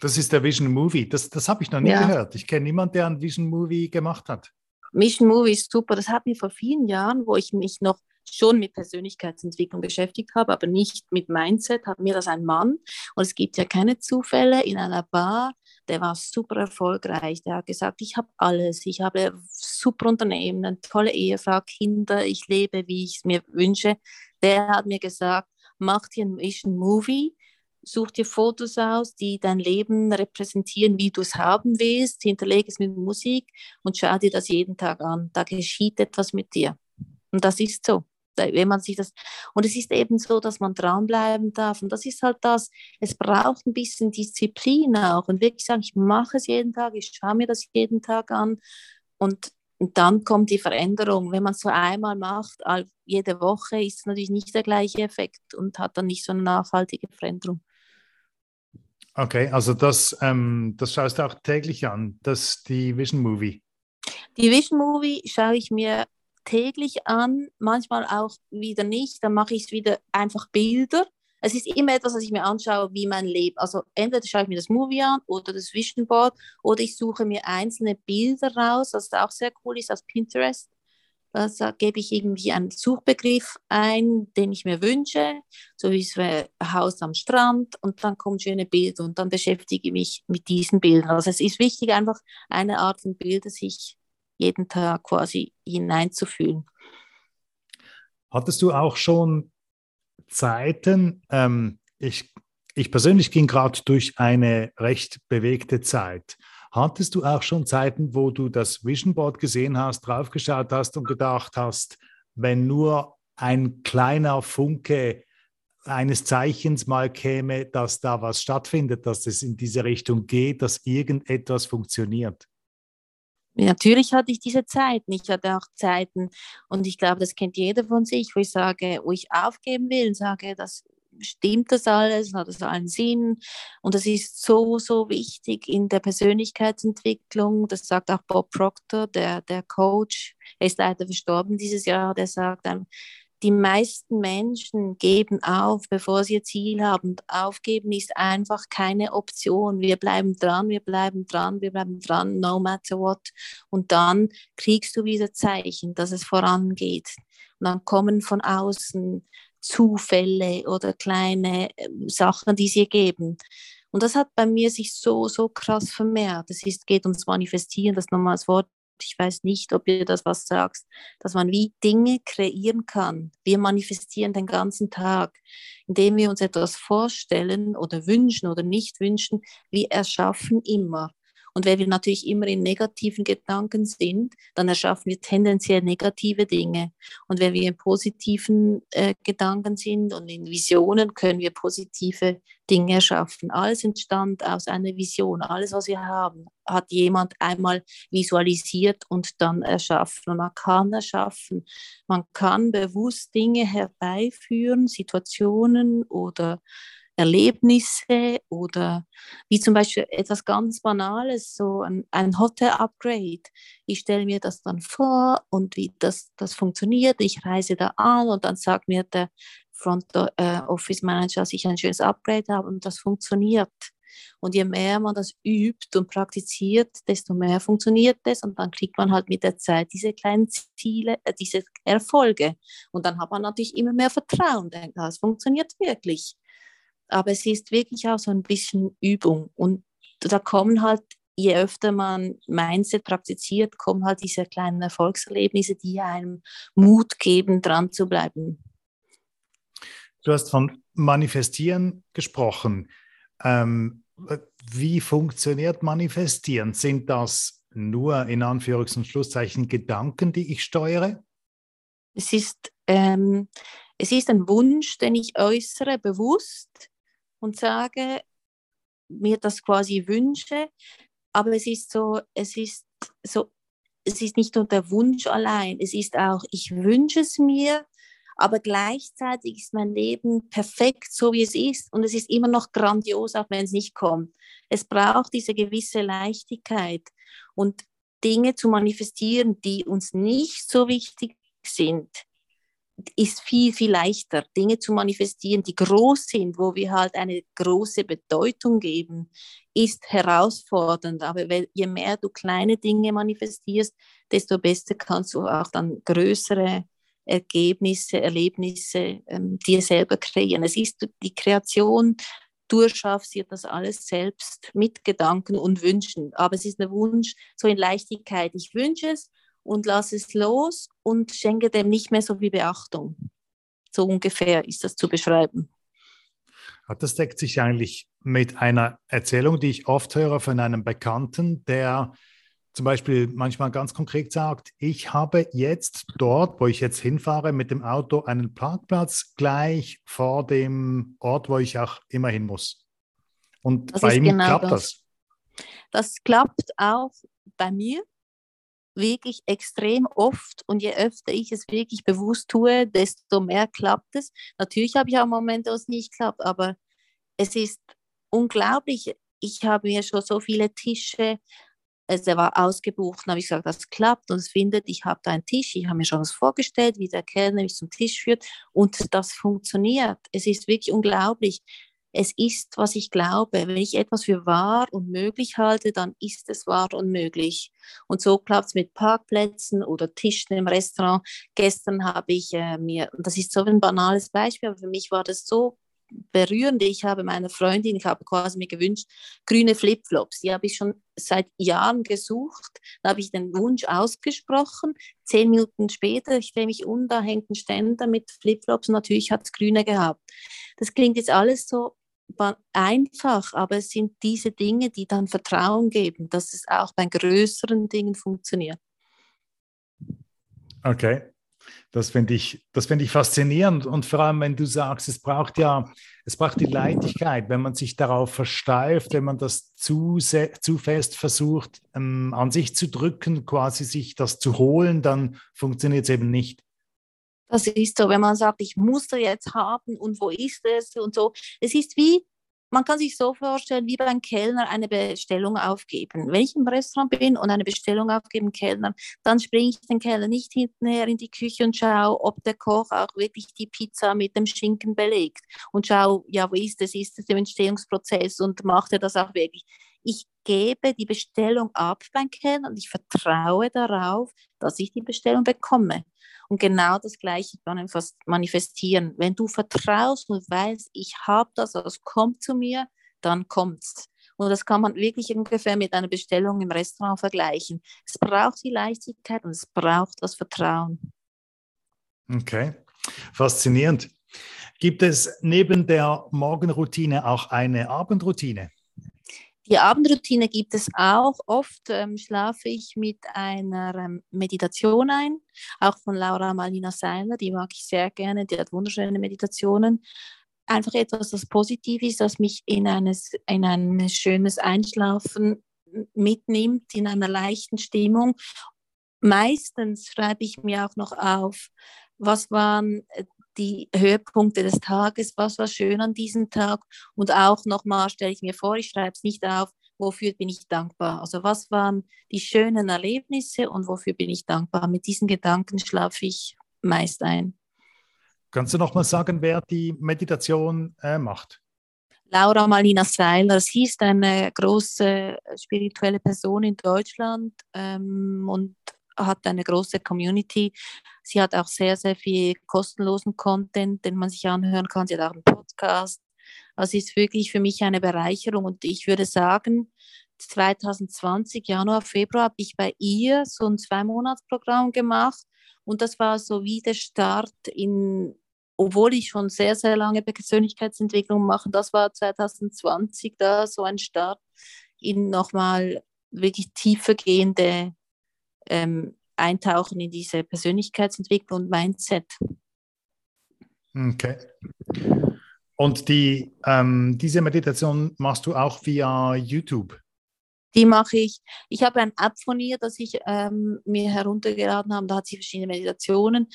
Das ist der Vision Movie. Das, das habe ich noch nie ja. gehört. Ich kenne niemanden, der einen Vision Movie gemacht hat. Vision Movie ist super. Das hat mir vor vielen Jahren, wo ich mich noch schon mit Persönlichkeitsentwicklung beschäftigt habe, aber nicht mit Mindset, hat mir das ein Mann. Und es gibt ja keine Zufälle in einer Bar. Der war super erfolgreich. Der hat gesagt, ich habe alles. Ich habe super Unternehmen, eine tolle Ehefrau, Kinder. Ich lebe, wie ich es mir wünsche. Der hat mir gesagt, mach dir einen Vision Movie such dir Fotos aus, die dein Leben repräsentieren, wie du es haben willst, hinterlege es mit Musik und schau dir das jeden Tag an. Da geschieht etwas mit dir. Und das ist so. Wenn man sich das, und es ist eben so, dass man dranbleiben darf. Und das ist halt das, es braucht ein bisschen Disziplin auch. Und wirklich sagen, ich mache es jeden Tag, ich schaue mir das jeden Tag an. Und und dann kommt die Veränderung. Wenn man es so einmal macht, jede Woche, ist es natürlich nicht der gleiche Effekt und hat dann nicht so eine nachhaltige Veränderung. Okay, also das, ähm, das schaust du auch täglich an, das die Vision Movie. Die Vision Movie schaue ich mir täglich an, manchmal auch wieder nicht. Dann mache ich wieder einfach Bilder. Es ist immer etwas, was ich mir anschaue, wie mein Leben. Also entweder schaue ich mir das Movie an oder das Vision Board oder ich suche mir einzelne Bilder raus, was auch sehr cool ist, aus Pinterest da gebe ich irgendwie einen Suchbegriff ein, den ich mir wünsche, so wie es Haus am Strand und dann kommen schöne Bilder und dann beschäftige ich mich mit diesen Bildern. Also es ist wichtig, einfach eine Art von Bilder sich jeden Tag quasi hineinzufühlen. Hattest du auch schon Zeiten, ähm, ich, ich persönlich ging gerade durch eine recht bewegte Zeit. Hattest du auch schon Zeiten, wo du das Vision Board gesehen hast, draufgeschaut hast und gedacht hast, wenn nur ein kleiner Funke eines Zeichens mal käme, dass da was stattfindet, dass es in diese Richtung geht, dass irgendetwas funktioniert? Natürlich hatte ich diese Zeiten. Ich hatte auch Zeiten, und ich glaube, das kennt jeder von sich, wo ich sage, wo ich aufgeben will, sage, das stimmt das alles, hat das allen Sinn? Und das ist so, so wichtig in der Persönlichkeitsentwicklung. Das sagt auch Bob Proctor, der, der Coach. Er ist leider verstorben dieses Jahr. Der sagt, die meisten Menschen geben auf, bevor sie ihr Ziel haben. Und aufgeben ist einfach keine Option. Wir bleiben dran, wir bleiben dran, wir bleiben dran, no matter what. Und dann kriegst du wieder Zeichen, dass es vorangeht. Und dann kommen von außen Zufälle oder kleine ähm, Sachen, die sie geben. Und das hat bei mir sich so, so krass vermehrt. Es ist, geht ums Manifestieren, das normales Wort. Ich weiß nicht, ob ihr das was sagst, dass man wie Dinge kreieren kann. Wir manifestieren den ganzen Tag, indem wir uns etwas vorstellen oder wünschen oder nicht wünschen. Wir erschaffen immer. Und wenn wir natürlich immer in negativen Gedanken sind, dann erschaffen wir tendenziell negative Dinge. Und wenn wir in positiven äh, Gedanken sind und in Visionen, können wir positive Dinge erschaffen. Alles entstand aus einer Vision. Alles, was wir haben, hat jemand einmal visualisiert und dann erschaffen. Und man kann erschaffen. Man kann bewusst Dinge herbeiführen, Situationen oder Erlebnisse oder wie zum Beispiel etwas ganz Banales, so ein, ein Hotel-Upgrade. Ich stelle mir das dann vor und wie das, das funktioniert. Ich reise da an und dann sagt mir der Front äh, Office Manager, dass ich ein schönes Upgrade habe und das funktioniert. Und je mehr man das übt und praktiziert, desto mehr funktioniert es. Und dann kriegt man halt mit der Zeit diese kleinen Ziele, äh, diese Erfolge. Und dann hat man natürlich immer mehr Vertrauen, denkt, das funktioniert wirklich aber es ist wirklich auch so ein bisschen Übung. Und da kommen halt, je öfter man Mindset praktiziert, kommen halt diese kleinen Erfolgserlebnisse, die einem Mut geben, dran zu bleiben. Du hast von Manifestieren gesprochen. Ähm, wie funktioniert Manifestieren? Sind das nur in Anführungs- und Schlusszeichen Gedanken, die ich steuere? Es ist, ähm, es ist ein Wunsch, den ich äußere, bewusst und sage, mir das quasi wünsche, aber es ist so, es ist so, es ist nicht nur der Wunsch allein, es ist auch, ich wünsche es mir, aber gleichzeitig ist mein Leben perfekt, so wie es ist. Und es ist immer noch grandios, auch wenn es nicht kommt. Es braucht diese gewisse Leichtigkeit und Dinge zu manifestieren, die uns nicht so wichtig sind, ist viel, viel leichter, Dinge zu manifestieren, die groß sind, wo wir halt eine große Bedeutung geben, ist herausfordernd. Aber je mehr du kleine Dinge manifestierst, desto besser kannst du auch dann größere Ergebnisse, Erlebnisse ähm, dir selber kreieren. Es ist die Kreation, du erschaffst dir das alles selbst mit Gedanken und Wünschen. Aber es ist ein Wunsch so in Leichtigkeit. Ich wünsche es und lasse es los und schenke dem nicht mehr so viel Beachtung. So ungefähr ist das zu beschreiben. Das deckt sich eigentlich mit einer Erzählung, die ich oft höre von einem Bekannten, der zum Beispiel manchmal ganz konkret sagt, ich habe jetzt dort, wo ich jetzt hinfahre, mit dem Auto einen Parkplatz gleich vor dem Ort, wo ich auch immer hin muss. Und das bei ihm genau klappt das. das. Das klappt auch bei mir wirklich extrem oft und je öfter ich es wirklich bewusst tue, desto mehr klappt es. Natürlich habe ich auch Momente, wo es nicht klappt, aber es ist unglaublich. Ich habe mir schon so viele Tische, er war ausgebucht, dann habe ich gesagt, das klappt und es findet, ich habe da einen Tisch, ich habe mir schon was vorgestellt, wie der Kellner mich zum Tisch führt und das funktioniert. Es ist wirklich unglaublich es ist, was ich glaube. Wenn ich etwas für wahr und möglich halte, dann ist es wahr und möglich. Und so klappt es mit Parkplätzen oder Tischen im Restaurant. Gestern habe ich äh, mir, das ist so ein banales Beispiel, aber für mich war das so berührend. Ich habe meiner Freundin, ich habe quasi mir gewünscht, grüne Flipflops. Die habe ich schon seit Jahren gesucht. Da habe ich den Wunsch ausgesprochen. Zehn Minuten später, ich drehe mich um, da hängt ein Ständer mit Flipflops. Natürlich hat es grüne gehabt. Das klingt jetzt alles so einfach, aber es sind diese Dinge, die dann Vertrauen geben, dass es auch bei größeren Dingen funktioniert. Okay, das finde ich, find ich faszinierend und vor allem, wenn du sagst, es braucht ja, es braucht die Leichtigkeit, wenn man sich darauf versteift, wenn man das zu, zu fest versucht, ähm, an sich zu drücken, quasi sich das zu holen, dann funktioniert es eben nicht. Das ist so, wenn man sagt, ich muss das jetzt haben und wo ist es und so. Es ist wie, man kann sich so vorstellen, wie beim Kellner eine Bestellung aufgeben. Wenn ich im Restaurant bin und eine Bestellung aufgeben Kellner, dann springe ich den Kellner nicht hinterher in die Küche und schaue, ob der Koch auch wirklich die Pizza mit dem Schinken belegt und schaue, ja, wo ist es, ist es im Entstehungsprozess und macht er das auch wirklich. Ich gebe die Bestellung ab beim Kellner und ich vertraue darauf, dass ich die Bestellung bekomme. Und genau das Gleiche kann manifestieren. Wenn du vertraust und weißt, ich habe das, das kommt zu mir, dann kommt es. Und das kann man wirklich ungefähr mit einer Bestellung im Restaurant vergleichen. Es braucht die Leichtigkeit und es braucht das Vertrauen. Okay, faszinierend. Gibt es neben der Morgenroutine auch eine Abendroutine? Die Abendroutine gibt es auch. Oft ähm, schlafe ich mit einer ähm, Meditation ein, auch von Laura Malina Seiler, die mag ich sehr gerne, die hat wunderschöne Meditationen. Einfach etwas, das positiv ist, das mich in, eines, in ein schönes Einschlafen mitnimmt, in einer leichten Stimmung. Meistens schreibe ich mir auch noch auf, was waren äh, die Höhepunkte des Tages, was war schön an diesem Tag und auch nochmal stelle ich mir vor, ich schreibe es nicht auf, wofür bin ich dankbar. Also was waren die schönen Erlebnisse und wofür bin ich dankbar. Mit diesen Gedanken schlafe ich meist ein. Kannst du nochmal sagen, wer die Meditation äh, macht? Laura Malina Seiler, sie ist eine große spirituelle Person in Deutschland ähm, und hat eine große Community. Sie hat auch sehr, sehr viel kostenlosen Content, den man sich anhören kann. Sie hat auch einen Podcast. Also ist wirklich für mich eine Bereicherung und ich würde sagen, 2020, Januar, Februar, habe ich bei ihr so ein Zwei-Monats-Programm gemacht und das war so wie der Start in, obwohl ich schon sehr, sehr lange Persönlichkeitsentwicklung mache, das war 2020 da so ein Start in nochmal wirklich tiefergehende ähm, eintauchen in diese Persönlichkeitsentwicklung und Mindset. Okay. Und die, ähm, diese Meditation machst du auch via YouTube? Die mache ich. Ich habe eine App von ihr, das ich ähm, mir heruntergeladen habe. Da hat sie verschiedene Meditationen.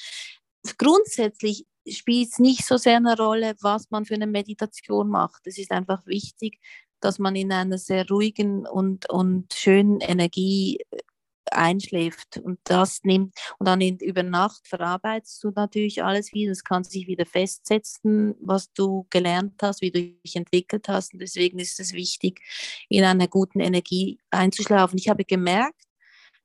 Grundsätzlich spielt es nicht so sehr eine Rolle, was man für eine Meditation macht. Es ist einfach wichtig, dass man in einer sehr ruhigen und, und schönen Energie einschläft und das nimmt und dann in, über Nacht verarbeitest du natürlich alles wieder. Es kann sich wieder festsetzen, was du gelernt hast, wie du dich entwickelt hast. Und deswegen ist es wichtig, in einer guten Energie einzuschlafen. Ich habe gemerkt,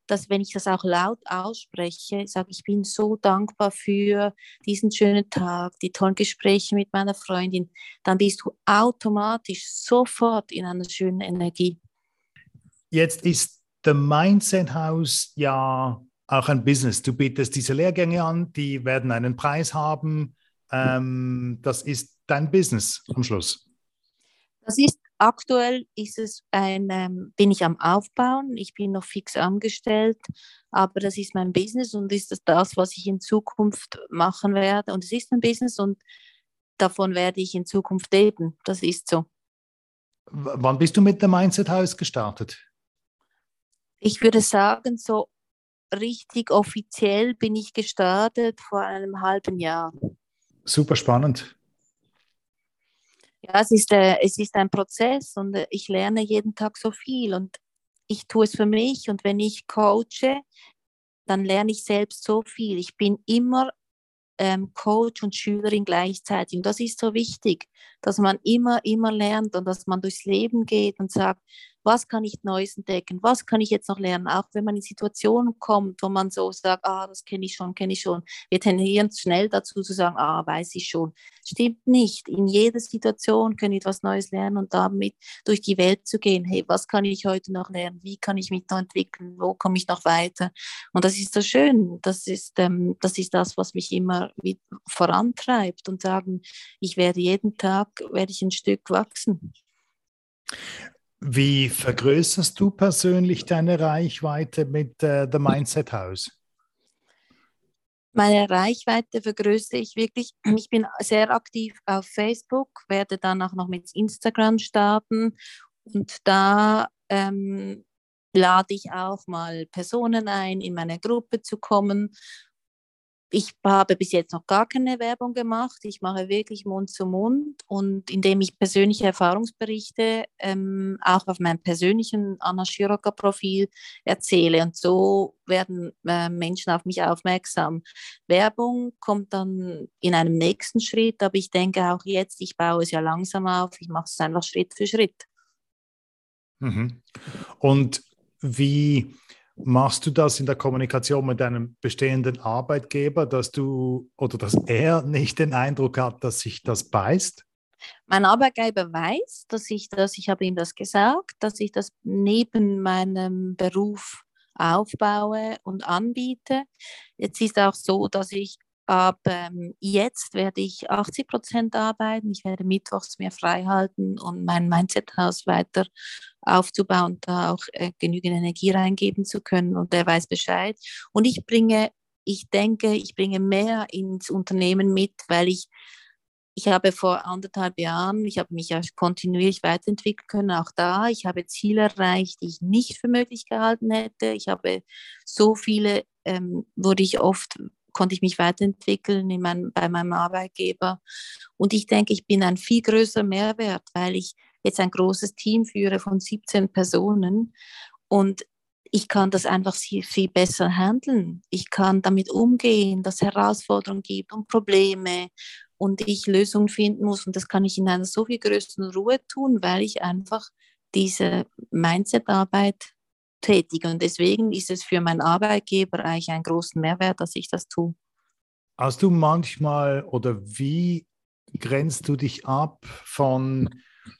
dass wenn ich das auch laut ausspreche, sage ich bin so dankbar für diesen schönen Tag, die tollen Gespräche mit meiner Freundin, dann bist du automatisch sofort in einer schönen Energie. Jetzt ist The Mindset House ja auch ein Business. Du bietest diese Lehrgänge an, die werden einen Preis haben. Ähm, das ist dein Business am Schluss. Das ist aktuell ist es ein, ähm, bin ich am Aufbauen. Ich bin noch fix angestellt, aber das ist mein Business und ist das, das, was ich in Zukunft machen werde. Und es ist ein Business und davon werde ich in Zukunft leben. Das ist so. W wann bist du mit dem Mindset House gestartet? Ich würde sagen, so richtig offiziell bin ich gestartet vor einem halben Jahr. Super spannend. Ja, es ist, äh, es ist ein Prozess und äh, ich lerne jeden Tag so viel und ich tue es für mich und wenn ich coache, dann lerne ich selbst so viel. Ich bin immer ähm, Coach und Schülerin gleichzeitig. Und das ist so wichtig, dass man immer, immer lernt und dass man durchs Leben geht und sagt, was kann ich Neues entdecken, was kann ich jetzt noch lernen, auch wenn man in Situationen kommt, wo man so sagt, ah, das kenne ich schon, kenne ich schon. Wir tendieren schnell dazu zu sagen, ah, weiß ich schon. Stimmt nicht. In jeder Situation können wir etwas Neues lernen und damit durch die Welt zu gehen. Hey, was kann ich heute noch lernen? Wie kann ich mich noch entwickeln? Wo komme ich noch weiter? Und das ist so schön. Das ist, ähm, das ist das, was mich immer vorantreibt und sagen, ich werde jeden Tag, werde ich ein Stück wachsen. Wie vergrößerst du persönlich deine Reichweite mit äh, The Mindset House? Meine Reichweite vergrößere ich wirklich. Ich bin sehr aktiv auf Facebook, werde dann auch noch mit Instagram starten und da ähm, lade ich auch mal Personen ein, in meine Gruppe zu kommen ich habe bis jetzt noch gar keine Werbung gemacht. Ich mache wirklich Mund zu Mund und indem ich persönliche Erfahrungsberichte ähm, auch auf meinem persönlichen Anna Schiroka Profil erzähle. Und so werden äh, Menschen auf mich aufmerksam. Werbung kommt dann in einem nächsten Schritt, aber ich denke auch jetzt, ich baue es ja langsam auf. Ich mache es einfach Schritt für Schritt. Mhm. Und wie Machst du das in der Kommunikation mit deinem bestehenden Arbeitgeber, dass du oder dass er nicht den Eindruck hat, dass sich das beißt? Mein Arbeitgeber weiß, dass ich das, ich habe ihm das gesagt, dass ich das neben meinem Beruf aufbaue und anbiete. Jetzt ist auch so, dass ich Aber ähm, jetzt werde ich 80 Prozent arbeiten. Ich werde mittwochs mehr frei halten und mein Mindset-Haus weiter aufzubauen, da auch äh, genügend Energie reingeben zu können. Und der weiß Bescheid. Und ich bringe, ich denke, ich bringe mehr ins Unternehmen mit, weil ich ich habe vor anderthalb Jahren, ich habe mich ja kontinuierlich weiterentwickeln können, auch da. Ich habe Ziele erreicht, die ich nicht für möglich gehalten hätte. Ich habe so viele, ähm, wurde ich oft, konnte ich mich weiterentwickeln in mein, bei meinem Arbeitgeber. Und ich denke, ich bin ein viel größerer Mehrwert, weil ich jetzt ein großes Team führe von 17 Personen. Und ich kann das einfach viel, viel besser handeln. Ich kann damit umgehen, dass es Herausforderungen gibt und Probleme und ich Lösungen finden muss. Und das kann ich in einer so viel größeren Ruhe tun, weil ich einfach diese Mindset-Arbeit tätige. Und deswegen ist es für meinen Arbeitgeber eigentlich einen großen Mehrwert, dass ich das tue. Hast du manchmal oder wie grenzt du dich ab von,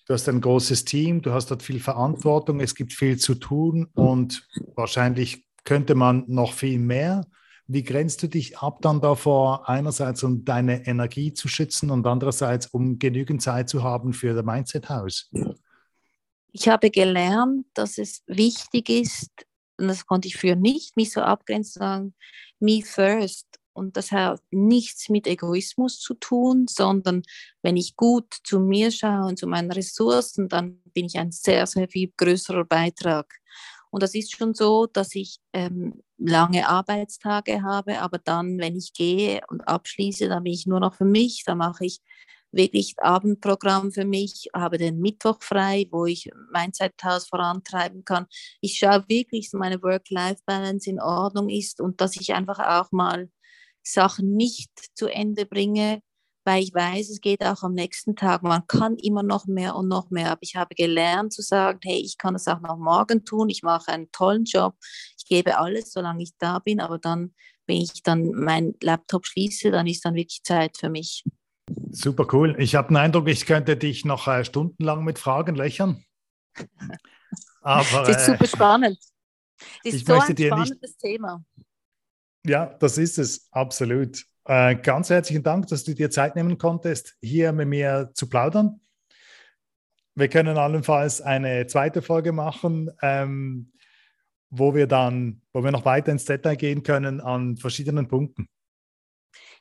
du hast ein großes Team, du hast dort viel Verantwortung, es gibt viel zu tun und wahrscheinlich könnte man noch viel mehr. Wie grenzt du dich ab dann davor, einerseits um deine Energie zu schützen und andererseits um genügend Zeit zu haben für das Mindset House? Ich habe gelernt, dass es wichtig ist, und das konnte ich früher nicht, mich so abgrenzen, sagen, me first. Und das hat nichts mit Egoismus zu tun, sondern wenn ich gut zu mir schaue und zu meinen Ressourcen, dann bin ich ein sehr, sehr viel größerer Beitrag. Und das ist schon so, dass ich ähm, lange Arbeitstage habe, aber dann, wenn ich gehe und abschließe, dann bin ich nur noch für mich. Da mache ich wirklich Abendprogramm für mich, habe den Mittwoch frei, wo ich mein Zeithaus vorantreiben kann. Ich schaue wirklich, dass meine Work-Life-Balance in Ordnung ist und dass ich einfach auch mal Sachen nicht zu Ende bringe, weil ich weiß, es geht auch am nächsten Tag. Man kann immer noch mehr und noch mehr. Aber ich habe gelernt zu sagen, hey, ich kann das auch noch morgen tun. Ich mache einen tollen Job. Ich gebe alles, solange ich da bin. Aber dann, wenn ich dann meinen Laptop schließe, dann ist dann wirklich Zeit für mich. Super cool. Ich habe den Eindruck, ich könnte dich noch äh, stundenlang mit Fragen löchern. Aber, das ist super äh, spannend. Das ist so ein spannendes nicht... Thema. Ja, das ist es, absolut. Äh, ganz herzlichen Dank, dass du dir Zeit nehmen konntest, hier mit mir zu plaudern. Wir können allenfalls eine zweite Folge machen, ähm, wo wir dann, wo wir noch weiter ins Detail gehen können an verschiedenen Punkten.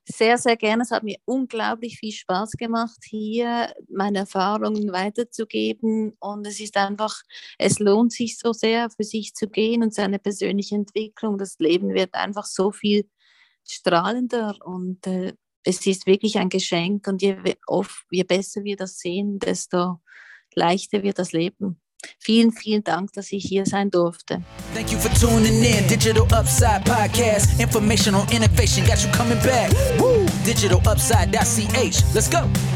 Sehr, sehr gerne. Es hat mir unglaublich viel Spaß gemacht, hier meine Erfahrungen weiterzugeben. Und es ist einfach, es lohnt sich so sehr, für sich zu gehen und seine persönliche Entwicklung. Das Leben wird einfach so viel strahlender und äh, es ist wirklich ein Geschenk und je, oft, je besser wir das sehen, desto leichter wird das Leben. Vielen, vielen Dank, dass ich hier sein durfte. Thank you for tuning in. Digital Upside Podcast. Information on innovation got you coming back. Woo! Digitalupside.ch. Let's go.